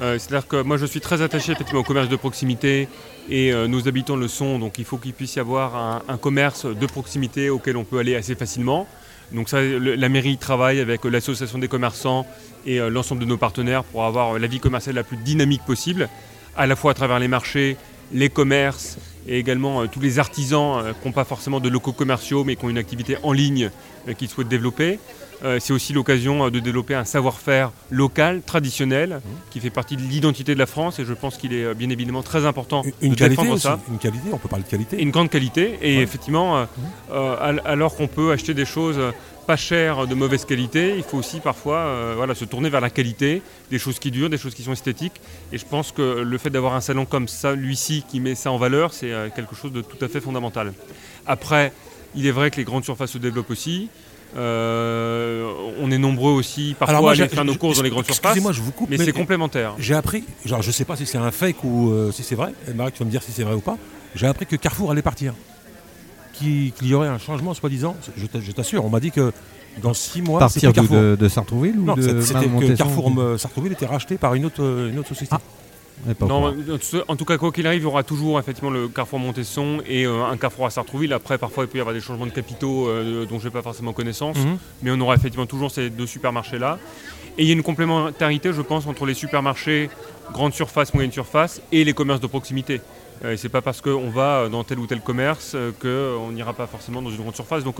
Euh, c'est-à-dire que moi, je suis très attaché effectivement au commerce de proximité et nos habitants le sont. Donc, il faut qu'il puisse y avoir un commerce de proximité auquel on peut aller assez facilement. Donc la mairie travaille avec l'association des commerçants et euh, l'ensemble de nos partenaires pour avoir la vie commerciale la plus dynamique possible, à la fois à travers les marchés, les commerces et également euh, tous les artisans euh, qui n'ont pas forcément de locaux commerciaux mais qui ont une activité en ligne qu'ils souhaitent développer. Euh, c'est aussi l'occasion euh, de développer un savoir-faire local, traditionnel, mmh. qui fait partie de l'identité de la France et je pense qu'il est euh, bien évidemment très important une, de qualité défendre ça. Une qualité, on peut parler de qualité. Une grande qualité et effectivement, mmh. alors qu'on peut acheter des choses pas chères de mauvaise qualité, il faut aussi parfois voilà, se tourner vers la qualité, des choses qui durent, des choses qui sont esthétiques. Et je pense que le fait d'avoir un salon comme ça, lui-ci, qui met ça en valeur, c'est quelque chose de tout à fait fondamental. Après, il est vrai que les grandes surfaces se développent aussi. Euh, on est nombreux aussi parfois à aller faire nos courses dans les grandes surfaces. Moi, je vous coupe, mais, c'est complémentaire. J'ai appris, genre je sais pas si c'est un fake ou euh, si c'est vrai. Marie, tu vas me dire si c'est vrai ou pas. J'ai appris que Carrefour allait partir, qu'il y aurait un changement soi-disant. Je t'assure, on m'a dit que dans six mois, partir de, de Sartrouville ou de c'était que Carrefour Sartrouville était racheté par une autre, une autre société. Ah. Non, en tout cas, quoi qu'il arrive, il y aura toujours effectivement le Carrefour Montesson et euh, un Carrefour à Sartrouville. Après, parfois, il peut y avoir des changements de capitaux euh, dont je n'ai pas forcément connaissance, mhm. mais on aura effectivement toujours ces deux supermarchés-là. Et il y a une complémentarité, je pense, entre les supermarchés grande surface, moyenne surface et les commerces de proximité. Euh, et c'est pas parce qu'on va dans tel ou tel commerce qu'on n'ira pas forcément dans une grande surface. Donc,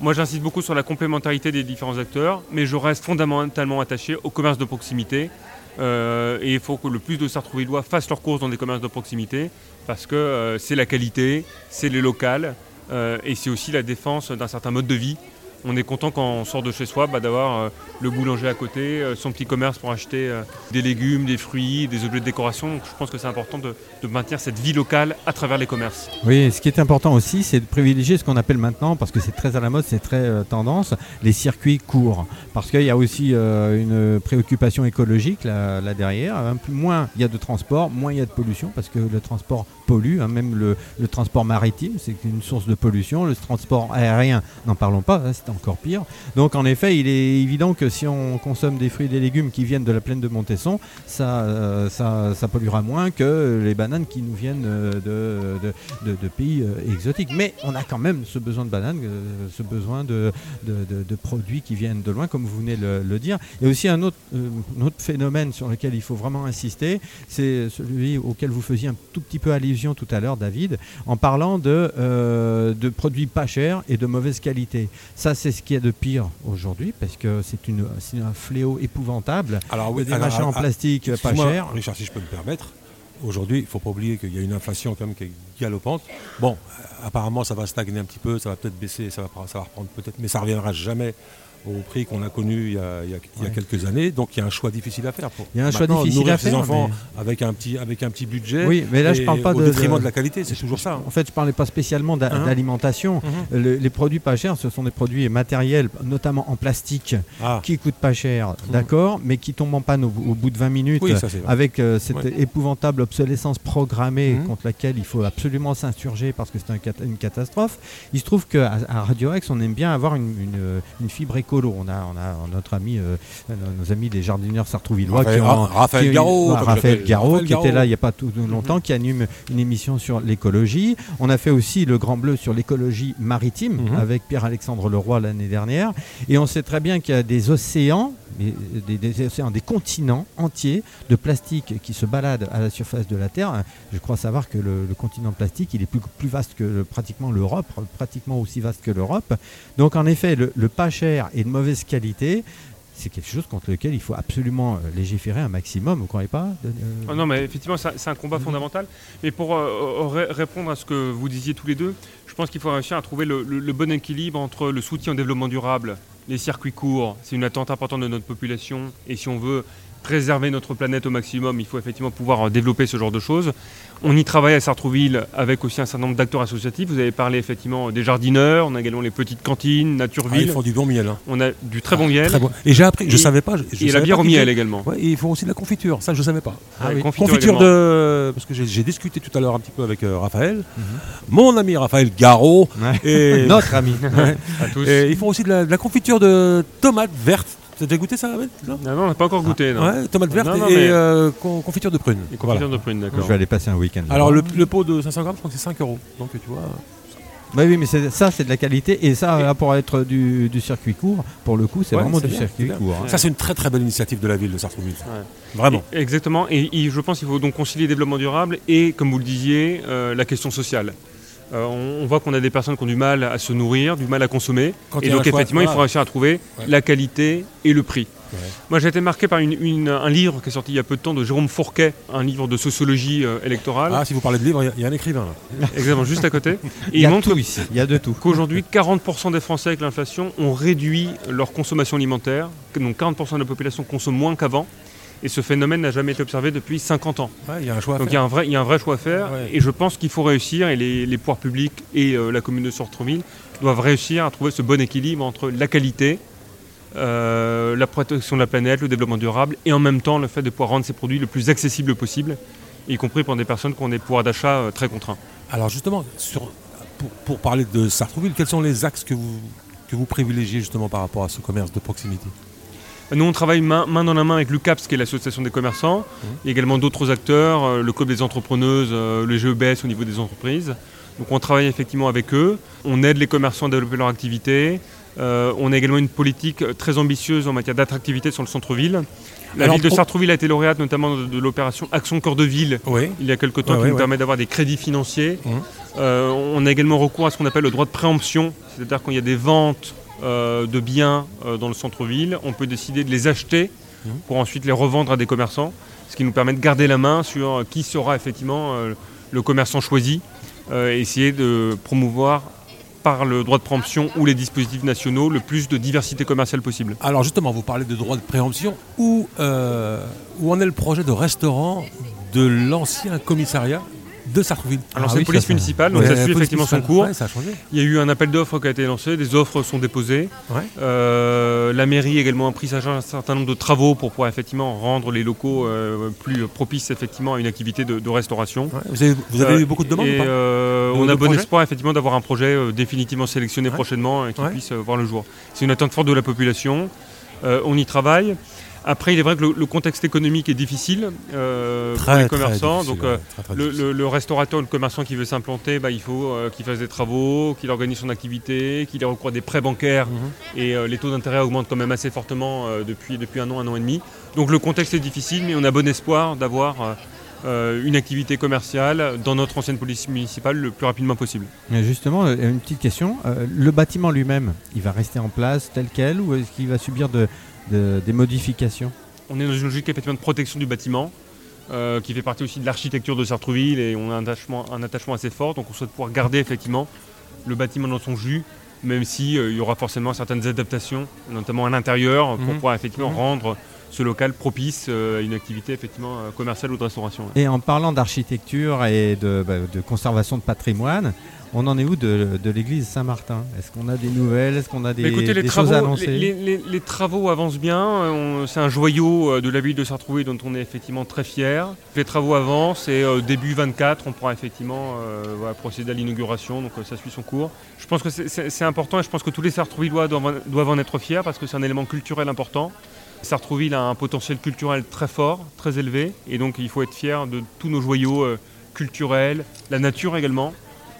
moi, j'insiste beaucoup sur la complémentarité des différents acteurs, mais je reste fondamentalement attaché au commerce de proximité euh, et il faut que le plus de Sartrouvillois fassent leurs courses dans des commerces de proximité parce que euh, c'est la qualité, c'est les locales euh, et c'est aussi la défense d'un certain mode de vie on est content quand on sort de chez soi bah, d'avoir euh, le boulanger à côté, euh, son petit commerce pour acheter euh, des légumes, des fruits, des objets de décoration. Je pense que c'est important de, maintenir cette vie locale à travers les commerces. Oui, ce qui est important aussi, c'est de privilégier ce qu'on appelle maintenant, parce que c'est très à la mode, c'est très tendance, les circuits courts. Parce qu'il y a aussi une préoccupation écologique là, derrière. moins il y a de transport, moins il y a de pollution, parce que le transport polluent, hein, même le, transport maritime, c'est une source de pollution, le transport aérien, n'en parlons pas, c'est encore pire. Donc en effet, il est évident que si on consomme des fruits et des légumes qui viennent de la plaine de Montesson, ça, euh, ça, polluera moins que les bananes qui nous viennent de, de, pays exotiques. Mais on a quand même ce besoin de bananes, ce besoin de, produits qui viennent de loin, comme vous venez de le, dire. Il y a aussi un autre, un autre phénomène sur lequel il faut vraiment insister, c'est celui auquel vous faisiez un tout petit peu allusion tout à l'heure, David, en parlant de, euh, de produits pas chers et de mauvaise qualité. Ça, c'est ce qu'il y a de pire aujourd'hui, parce que c'est un fléau épouvantable. Alors oui, des machins en plastique pas chers. Richard, si je peux me permettre. Aujourd'hui, il ne faut pas oublier qu'il y a une inflation quand même qui est galopante. Bon, apparemment, ça va stagner un petit peu, ça va peut-être baisser, ça va, ça va reprendre peut-être, mais ça ne reviendra jamais au prix qu'on a connu il y a, quelques années. Donc il y a un choix difficile à faire. Pour il y a un choix difficile à faire. Ses enfants avec, un petit, avec un petit budget. Oui, mais là je parle pas au détriment de, la qualité, c'est toujours ça. En fait, je parlais pas spécialement hein d'alimentation. Mhm. les produits pas chers, ce sont des produits matériels, notamment en plastique, ah. qui coûtent pas cher, mhm. d'accord, mais qui tombent en panne au, bout de 20 minutes avec euh, cette épouvantable obsolescence programmée mhm. contre laquelle il faut absolument s'insurger parce que c'est une catastrophe. Il se trouve qu'à Radio X, on aime bien avoir une, une fibre éco on a, on a notre ami, euh, nos amis des jardinières sartrouvillois qui ont, Raphaël Garot, Raphaël Garot, qui était là il n'y a pas tout longtemps, qui anime une émission sur l'écologie. On a fait aussi le Grand Bleu sur l'écologie maritime mhm. avec Pierre-Alexandre Leroy l'année dernière. Et on sait très bien qu'il y a des océans des, des, océans, des continents entiers de plastique qui se baladent à la surface de la Terre. Je crois savoir que le, continent plastique, il est plus, plus vaste que pratiquement l'Europe, pratiquement aussi vaste que l'Europe. Donc en effet, le, pas cher et de mauvaise qualité, c'est quelque chose contre lequel il faut absolument euh, légiférer un maximum, vous ne croyez pas euh, ah Non, mais effectivement, c'est un combat fondamental. Mais pour euh, répondre à ce que vous disiez tous les deux, je pense qu'il faut réussir à trouver le, le, bon équilibre entre le soutien au développement durable les circuits courts, c'est une attente importante de notre population. Et si on veut préserver notre planète au maximum, il faut effectivement pouvoir développer ce genre de choses. On y travaille à Sartrouville avec aussi un certain nombre d'acteurs associatifs. Vous avez parlé effectivement des jardineurs, on a également les petites cantines, Natureville. Ah, ils font du bon miel. Hein. On a du très bon ah, miel. Et j'ai appris, je ne savais pas. et la bière au miel également. et ils font aussi de la confiture, ça je ne savais pas. Ah, confiture, de. Parce que j'ai discuté tout à l'heure un petit peu avec euh, Raphaël, mhm. mon ami Raphaël Garot. Et... Notre ami. à tous. Et ils font aussi de la confiture de tomates vertes T'as déjà goûté ça, Ahmed Non, non, on n'a pas encore goûté. Non. Ouais, tomate verte et, euh, confiture de prune. Et confiture de prune, d'accord. Je vais aller passer un week-end. Alors, le, pot de 500 grammes, je crois que c'est 5 euros. Donc, tu vois. Bah oui, mais ça, c'est de la qualité. Et ça, pour être du, circuit court, pour le coup, c'est vraiment du circuit court. Hein. Ça, c'est une très très belle initiative de la ville de Sartrouville. Vraiment. exactement. Et, je pense qu'il faut donc concilier développement durable et, comme vous le disiez, euh, la question sociale. Euh, on, voit qu'on a des personnes qui ont du mal à se nourrir, du mal à consommer. et donc effectivement, il faut réussir à trouver la qualité et le prix. Moi, j'ai été marqué par un livre qui est sorti il y a peu de temps de Jérôme Fourquet, un livre de sociologie euh, électorale. Ah, si vous parlez de livre, il y, a un écrivain là. Exactement, juste à côté. Et il, y a tout ici. Il y a de tout. Qu'aujourd'hui, 40% des Français avec l'inflation ont réduit leur consommation alimentaire. Donc 40% de la population consomme moins qu'avant. Et ce phénomène n'a jamais été observé depuis 50 ans. il y a un choix Donc il y, a un vrai, il y a un vrai choix à faire. Et je pense qu'il faut réussir, et les, pouvoirs publics et euh, la commune de Sartreville doivent réussir à trouver ce bon équilibre entre la qualité, euh, la protection de la planète, le développement durable, et en même temps le fait de pouvoir rendre ces produits le plus accessible possible, y compris pour des personnes qui ont des pouvoirs d'achat euh, très contraints. Alors justement, sur, pour, parler de Sartreville, quels sont les axes que vous, que vous privilégiez justement par rapport à ce commerce de proximité? Nous, on travaille main, dans la main avec l'UCAPS, qui est l'association des commerçants. Mmh. Y a également d'autres acteurs, euh, le Club des entrepreneuses, euh, le GEBS au niveau des entreprises. Donc on travaille effectivement avec eux. On aide les commerçants à développer leur activité. Euh, on a également une politique très ambitieuse en matière d'attractivité sur le centre-ville. La ville de Sartrouville a été lauréate notamment de, l'opération Action Cœur de Ville il y a quelques temps qui nous permet d'avoir des crédits financiers. Mmh. on a également recours à ce qu'on appelle le droit de préemption, c'est-à-dire quand il y a des ventes de biens euh, dans le centre-ville, on peut décider de les acheter mmh. pour ensuite les revendre à des commerçants, ce qui nous permet de garder la main sur qui sera effectivement euh, le commerçant choisi, et essayer de promouvoir par le droit de préemption ou les dispositifs nationaux le plus de diversité commerciale possible. Alors justement, vous parlez de droit de préemption. Où, où en est le projet de restaurant de l'ancien commissariat de Sartrouville. Alors c'est une police municipale, donc ça suit effectivement son cours. Il y a eu un appel d'offres qui a été lancé, des offres sont déposées. la mairie a également pris sa charge un certain nombre de travaux pour pouvoir effectivement rendre les locaux plus propices effectivement à une activité de, restauration. Vous avez, eu beaucoup de demandes On a bon espoir effectivement d'avoir un projet définitivement sélectionné prochainement et qui puisse voir le jour. C'est une attente forte de la population. on y travaille. Après, il est vrai que le, contexte économique est difficile euh, pour les commerçants. donc, euh, le, restaurateur, le commerçant qui veut s'implanter, bah, il faut euh, qu'il fasse des travaux, qu'il organise son activité, qu'il ait recours à des prêts bancaires. Mhm. Et les taux d'intérêt augmentent quand même assez fortement depuis, depuis un an, un an et demi. Donc, le contexte est difficile, mais on a bon espoir d'avoir une activité commerciale dans notre ancienne police municipale le plus rapidement possible. justement, une petite question. le bâtiment lui-même, il va rester en place tel quel ou est-ce qu'il va subir de, des modifications On est dans une logique effectivement de protection du bâtiment. Euh, qui fait partie aussi de l'architecture de Sartreville et on a un attachement, un attachement assez fort. Donc on souhaite pouvoir garder effectivement le bâtiment dans son jus, même s'il euh, il y aura forcément certaines adaptations, notamment à l'intérieur, pour mhm. pouvoir effectivement mhm. rendre ce local propice euh, à une activité effectivement commerciale ou de restauration. Et en parlant d'architecture et de, bah, de, conservation de patrimoine, on en est où de, l'église Saint-Martin? Est-ce qu'on a des nouvelles? Est-ce qu'on a des, Écoutez, les travaux, choses annoncer? les, travaux avancent bien. C'est un joyau euh, de la ville de Sartrouville dont on est effectivement très fier. Les travaux avancent et euh, début 24, on pourra effectivement euh, procéder à l'inauguration. Donc ça suit son cours. Je pense que c'est important et je pense que tous les Sartrouvillois doivent, doivent en être fiers parce que c'est un élément culturel important. Sartrouville a un potentiel culturel très fort, très élevé, et donc il faut être fier de tous nos joyaux culturels, la nature également.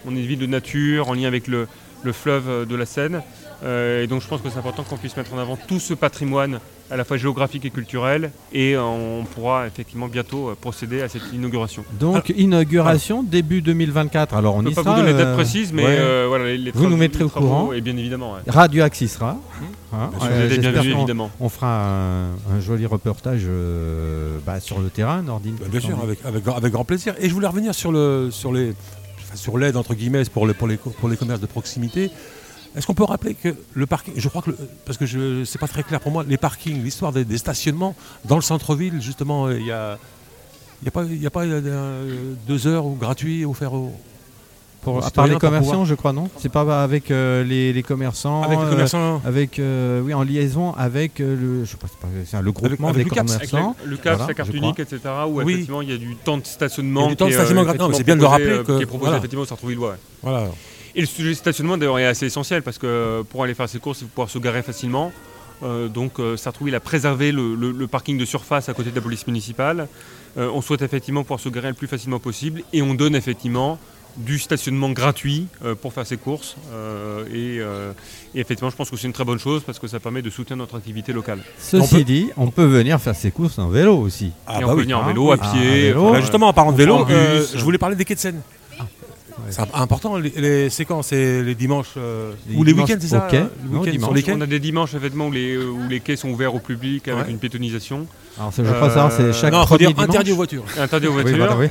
On est une ville de nature en lien avec le, fleuve de la Seine. Euh, et donc je pense que c'est important qu'on puisse mettre en avant tout ce patrimoine à la fois géographique et culturel et on pourra effectivement bientôt euh, procéder à cette inauguration. Donc inauguration début 2024. Alors on ne peut pas vous donner de date euh, précise, mais voilà, les, vous nous mettrez au courant. Et bien évidemment. Radio Axe sera. Mmh. Hein, évidemment. On fera un, joli reportage bah, sur le terrain, Nordine. Bah, bien sûr, avec, avec, grand plaisir. Et je voulais revenir sur, le, sur les sur l'aide entre guillemets pour, pour, les, pour les commerces de proximité. Est-ce qu'on peut rappeler que le parking, je crois que, parce que je c'est pas très clair pour moi, les parkings, l'histoire des, stationnements dans le centre-ville, justement, il y a, y a pas, y a pas euh, deux heures gratuits offerts aux, à part les commerçants, je crois, non? C'est pas avec euh, les, commerçants Avec les euh, commerçants Avec, oui, en liaison avec le, je sais pas, le groupement des commerçants. le CAPS, la carte unique, etc. Où effectivement il y a du temps de stationnement. du temps de stationnement gratuit, c'est bien de le rappeler. qui est proposé effectivement au. Voilà. Et le sujet de stationnement d'ailleurs est assez essentiel parce que pour aller faire ses courses, il faut pouvoir se garer facilement. donc Sartrouville a préservé le, parking de surface à côté de la police municipale. on souhaite effectivement pouvoir se garer le plus facilement possible et on donne effectivement du stationnement gratuit euh, pour faire ses courses. Euh, euh, et, effectivement, je pense que c'est une très bonne chose parce que ça permet de soutenir notre activité locale. Ceci dit, on peut venir faire ses courses en vélo aussi. Ah, et on bah peut venir en vélo, à ah, pied. justement, en parlant de vélo, je voulais parler des quais de Seine. Ah, c'est important les, séquences, c'est les dimanches ou les week-ends, c'est ça On a des dimanches effectivement où les, où les quais sont ouverts au public avec une pétonisation. Alors, je crois ça, c'est chaque non, faut dire interdit aux voitures. Interdit aux voitures. Oui,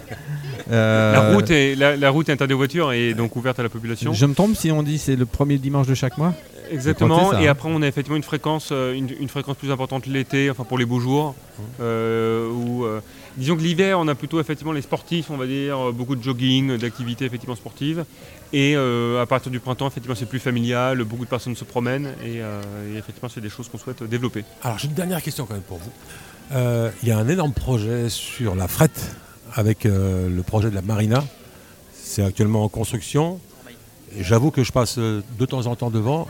euh, la, route est, la, route est interdite aux voitures et donc ouverte à la population. Je me trompe si on dit c'est le premier dimanche de chaque mois? Exactement, et hein. après on a effectivement une fréquence, euh, une, fréquence plus importante l'été, enfin pour les beaux jours. Euh, disons que l'hiver on a plutôt effectivement les sportifs, on va dire, beaucoup de jogging, d'activités effectivement sportives. Et à partir du printemps, effectivement c'est plus familial, beaucoup de personnes se promènent et, et effectivement c'est des choses qu'on souhaite développer. Alors j'ai une dernière question quand même pour vous. Il y a un énorme projet sur la frette avec euh, le projet de la marina. C'est actuellement en construction. J'avoue que je passe euh, de temps en temps devant.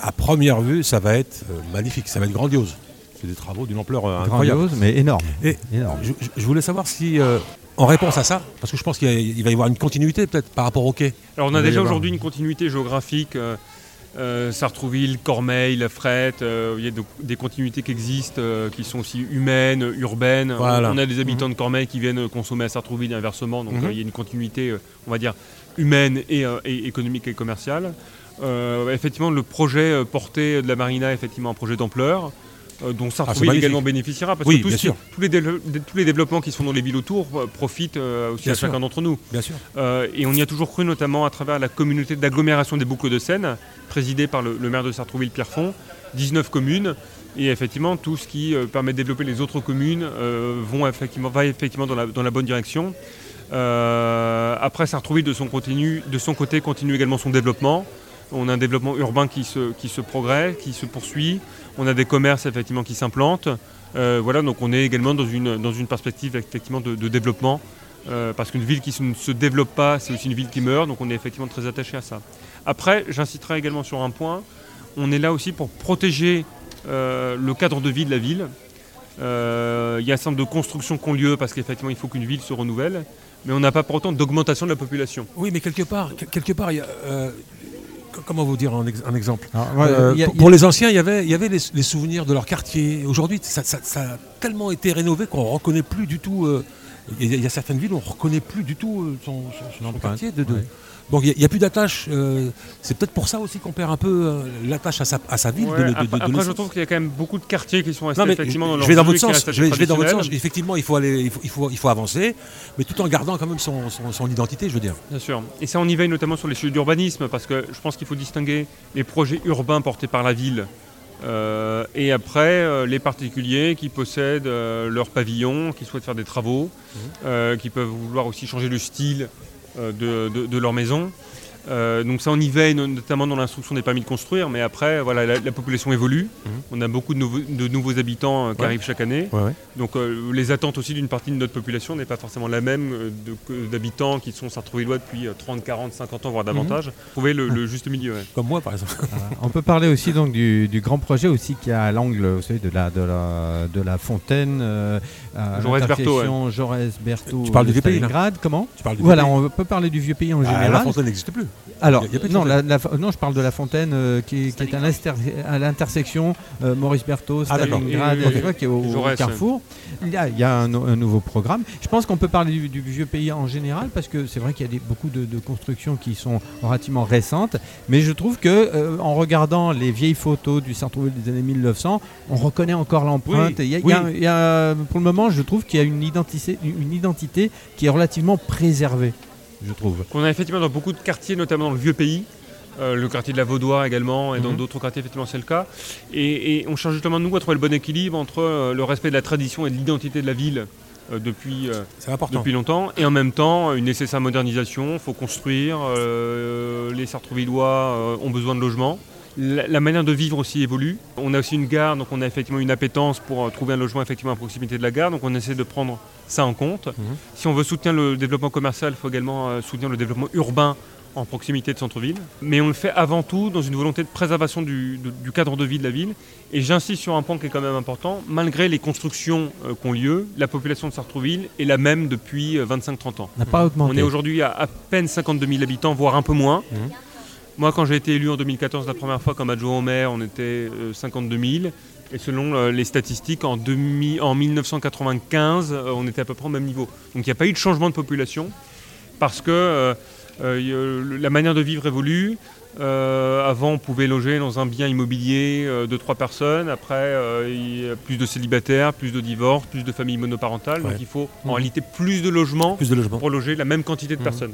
À première vue, ça va être euh, magnifique, ça va être grandiose. C'est des travaux d'une ampleur incroyable. Grandiose, mais énorme. Et Je, voulais savoir si, en réponse à ça, parce que je pense qu'il va y avoir une continuité peut-être par rapport au quai. Alors on a déjà aujourd'hui une continuité géographique. Euh, Sartrouville, Cormeil, La Frette, euh, il y a des continuités qui existent, euh, qui sont aussi humaines, urbaines. On a des habitants de Cormeil qui viennent consommer à Sartrouville et inversement, donc mhm. il y a une continuité, on va dire, humaine et, économique et commerciale. effectivement, le projet porté de la marina est effectivement un projet d'ampleur. Euh, dont Sartrouville ah, également bénéficiera, parce que tous, tous, les tous, les développements qui sont dans les villes autour euh, profitent euh, aussi à chacun d'entre nous. Bien sûr. et on y a toujours cru, notamment à travers la communauté d'agglomération des boucles de Seine, présidée par le, maire de Sartrouville, Pierre Font, 19 communes. Et effectivement, tout ce qui permet de développer les autres communes vont effectivement, va effectivement dans la, dans la bonne direction. après, Sartrouville, de son, de son côté, continue également son développement. On a un développement urbain qui se, qui se progresse, qui se poursuit. On a des commerces effectivement qui s'implantent. voilà, donc on est également dans une, perspective effectivement de, développement. parce qu'une ville qui ne se développe pas, c'est aussi une ville qui meurt. Donc on est effectivement très attaché à ça. Après, j'inciterai également sur un point. On est là aussi pour protéger le cadre de vie de la ville. Euh, il y a un certain nombre de constructions qui ont lieu parce qu'effectivement il faut qu'une ville se renouvelle, mais on n'a pas pour autant d'augmentation de la population. Oui, mais quelque part, quelque part, il y a, euh, comment vous dire un, exemple ah, euh, Pour les anciens, il y avait, il y avait les, souvenirs de leur quartier. Aujourd'hui, ça, a tellement été rénové qu'on ne reconnaît plus du tout. il, y a, certaines villes où on ne reconnaît plus du tout son, quartier. De, donc il n'y a, plus d'attache. Euh, c'est peut-être pour ça aussi qu'on perd un peu euh, l'attache à sa, à sa ville. de, après, je trouve qu'il y a quand même beaucoup de quartiers qui sont restés effectivement dans leur je vais dans votre sens. Je vais, dans votre sens. Effectivement, il faut aller, il faut, il faut, il faut avancer, mais tout en gardant quand même son, son, identité, je veux dire. Bien sûr. Et ça, on y veille notamment sur les sujets d'urbanisme, parce que je pense qu'il faut distinguer les projets urbains portés par la ville. Euh, et après, les particuliers qui possèdent leur pavillon, qui souhaitent faire des travaux, mmh. qui peuvent vouloir aussi changer le style euh, de, leur maison. Euh, donc ça, on y veille notamment dans l'instruction des permis de construire, mais après, voilà, la, population évolue. Mhm. On a beaucoup de, nouveaux, habitants euh, qui arrivent chaque année. Donc les attentes aussi d'une partie de notre population n'est pas forcément la même d'habitants qui sont sartrouvillois depuis 30, 40, 50 ans, voire davantage. Mhm. Trouver le, juste milieu. Comme moi, par exemple. on peut parler aussi donc du, grand projet aussi qui a à l'angle de la, de, la, de la fontaine. Jaurès Berthaud. Jaurès Berthaud. Tu parles du vieux pays Comment tu parles Voilà, on peut parler du vieux pays en ah, général. La fontaine n'existe plus. Alors, non, non, je parle de la fontaine euh, qui, est à l'intersection euh, Maurice Berthaud, ah, Stalingrad, qui est au, Carrefour. Il y a, un, nouveau programme. Je pense qu'on peut parler du, vieux pays en général parce que c'est vrai qu'il y a beaucoup de, constructions qui sont relativement récentes, mais je trouve que euh, en regardant les vieilles photos du centre-ville des années 1900, on reconnaît encore l'empreinte. pour le moment, je trouve qu'il y a une identité, une identité qui est relativement préservée je trouve. On a effectivement dans beaucoup de quartiers, notamment dans le vieux pays, euh, le quartier de la Vaudois également, et dans mhm. d'autres quartiers, effectivement, c'est le cas. Et, on cherche justement, nous, à trouver le bon équilibre entre euh, le respect de la tradition et de l'identité de la ville euh, depuis, depuis longtemps, et en même temps, une nécessaire modernisation. Il faut construire, les Sartrouvillois ont besoin de logements. La, manière de vivre aussi évolue. On a aussi une gare, donc on a effectivement une appétence pour trouver un logement effectivement à proximité de la gare, donc on essaie de prendre ça en compte. Mhm. Si on veut soutenir le développement commercial, il faut également soutenir le développement urbain en proximité de centre-ville. Mais on le fait avant tout dans une volonté de préservation du, cadre de vie de la ville. Et j'insiste sur un point qui est quand même important. Malgré les constructions euh, qui ont lieu, la population de Sartrouville est la même depuis 25-30 euh, ans. N'a pas augmenté. On est aujourd'hui à à peine 52 000 habitants, voire un peu moins. Mmh. Moi, quand j'ai été élu en 2014 la première fois comme adjoint au maire, on était 52 euh, 000. Et selon les statistiques, en, en 1995, on était à peu près au même niveau. Donc il n'y a pas eu de changement de population parce que euh, la manière de vivre évolue. Euh, avant, on pouvait loger dans un bien immobilier euh, de trois personnes. Après, il y a plus de célibataires, plus de divorces, plus de familles monoparentales. Donc, il faut en réalité plus de logements, pour loger la même quantité de mmh. personnes.